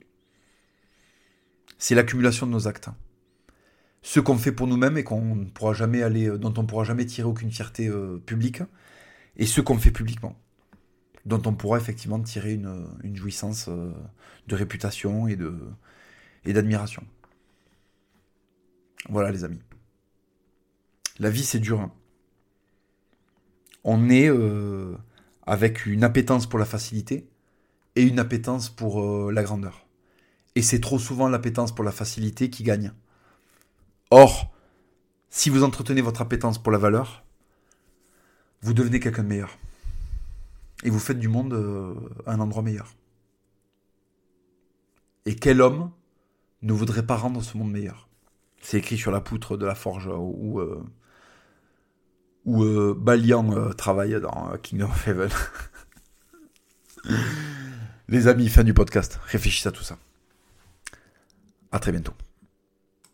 c'est l'accumulation de nos actes. Ce qu'on fait pour nous-mêmes et qu'on pourra jamais aller, euh, dont on ne pourra jamais tirer aucune fierté euh, publique, et ce qu'on fait publiquement, dont on pourra effectivement tirer une, jouissance euh, de réputation et d'admiration. Voilà les amis. La vie c'est dur. Hein. On est avec une appétence pour la facilité et une appétence pour la grandeur. Et c'est trop souvent l'appétence pour la facilité qui gagne. Or, si vous entretenez votre appétence pour la valeur, vous devenez quelqu'un de meilleur. Et vous faites du monde euh, un endroit meilleur. Et quel homme ne voudrait pas rendre ce monde meilleur? C'est écrit sur la poutre de la forge où, euh, où euh, Balian travaille dans Kingdom of Heaven. Les amis, fin du podcast. Réfléchissez à tout ça. À très bientôt.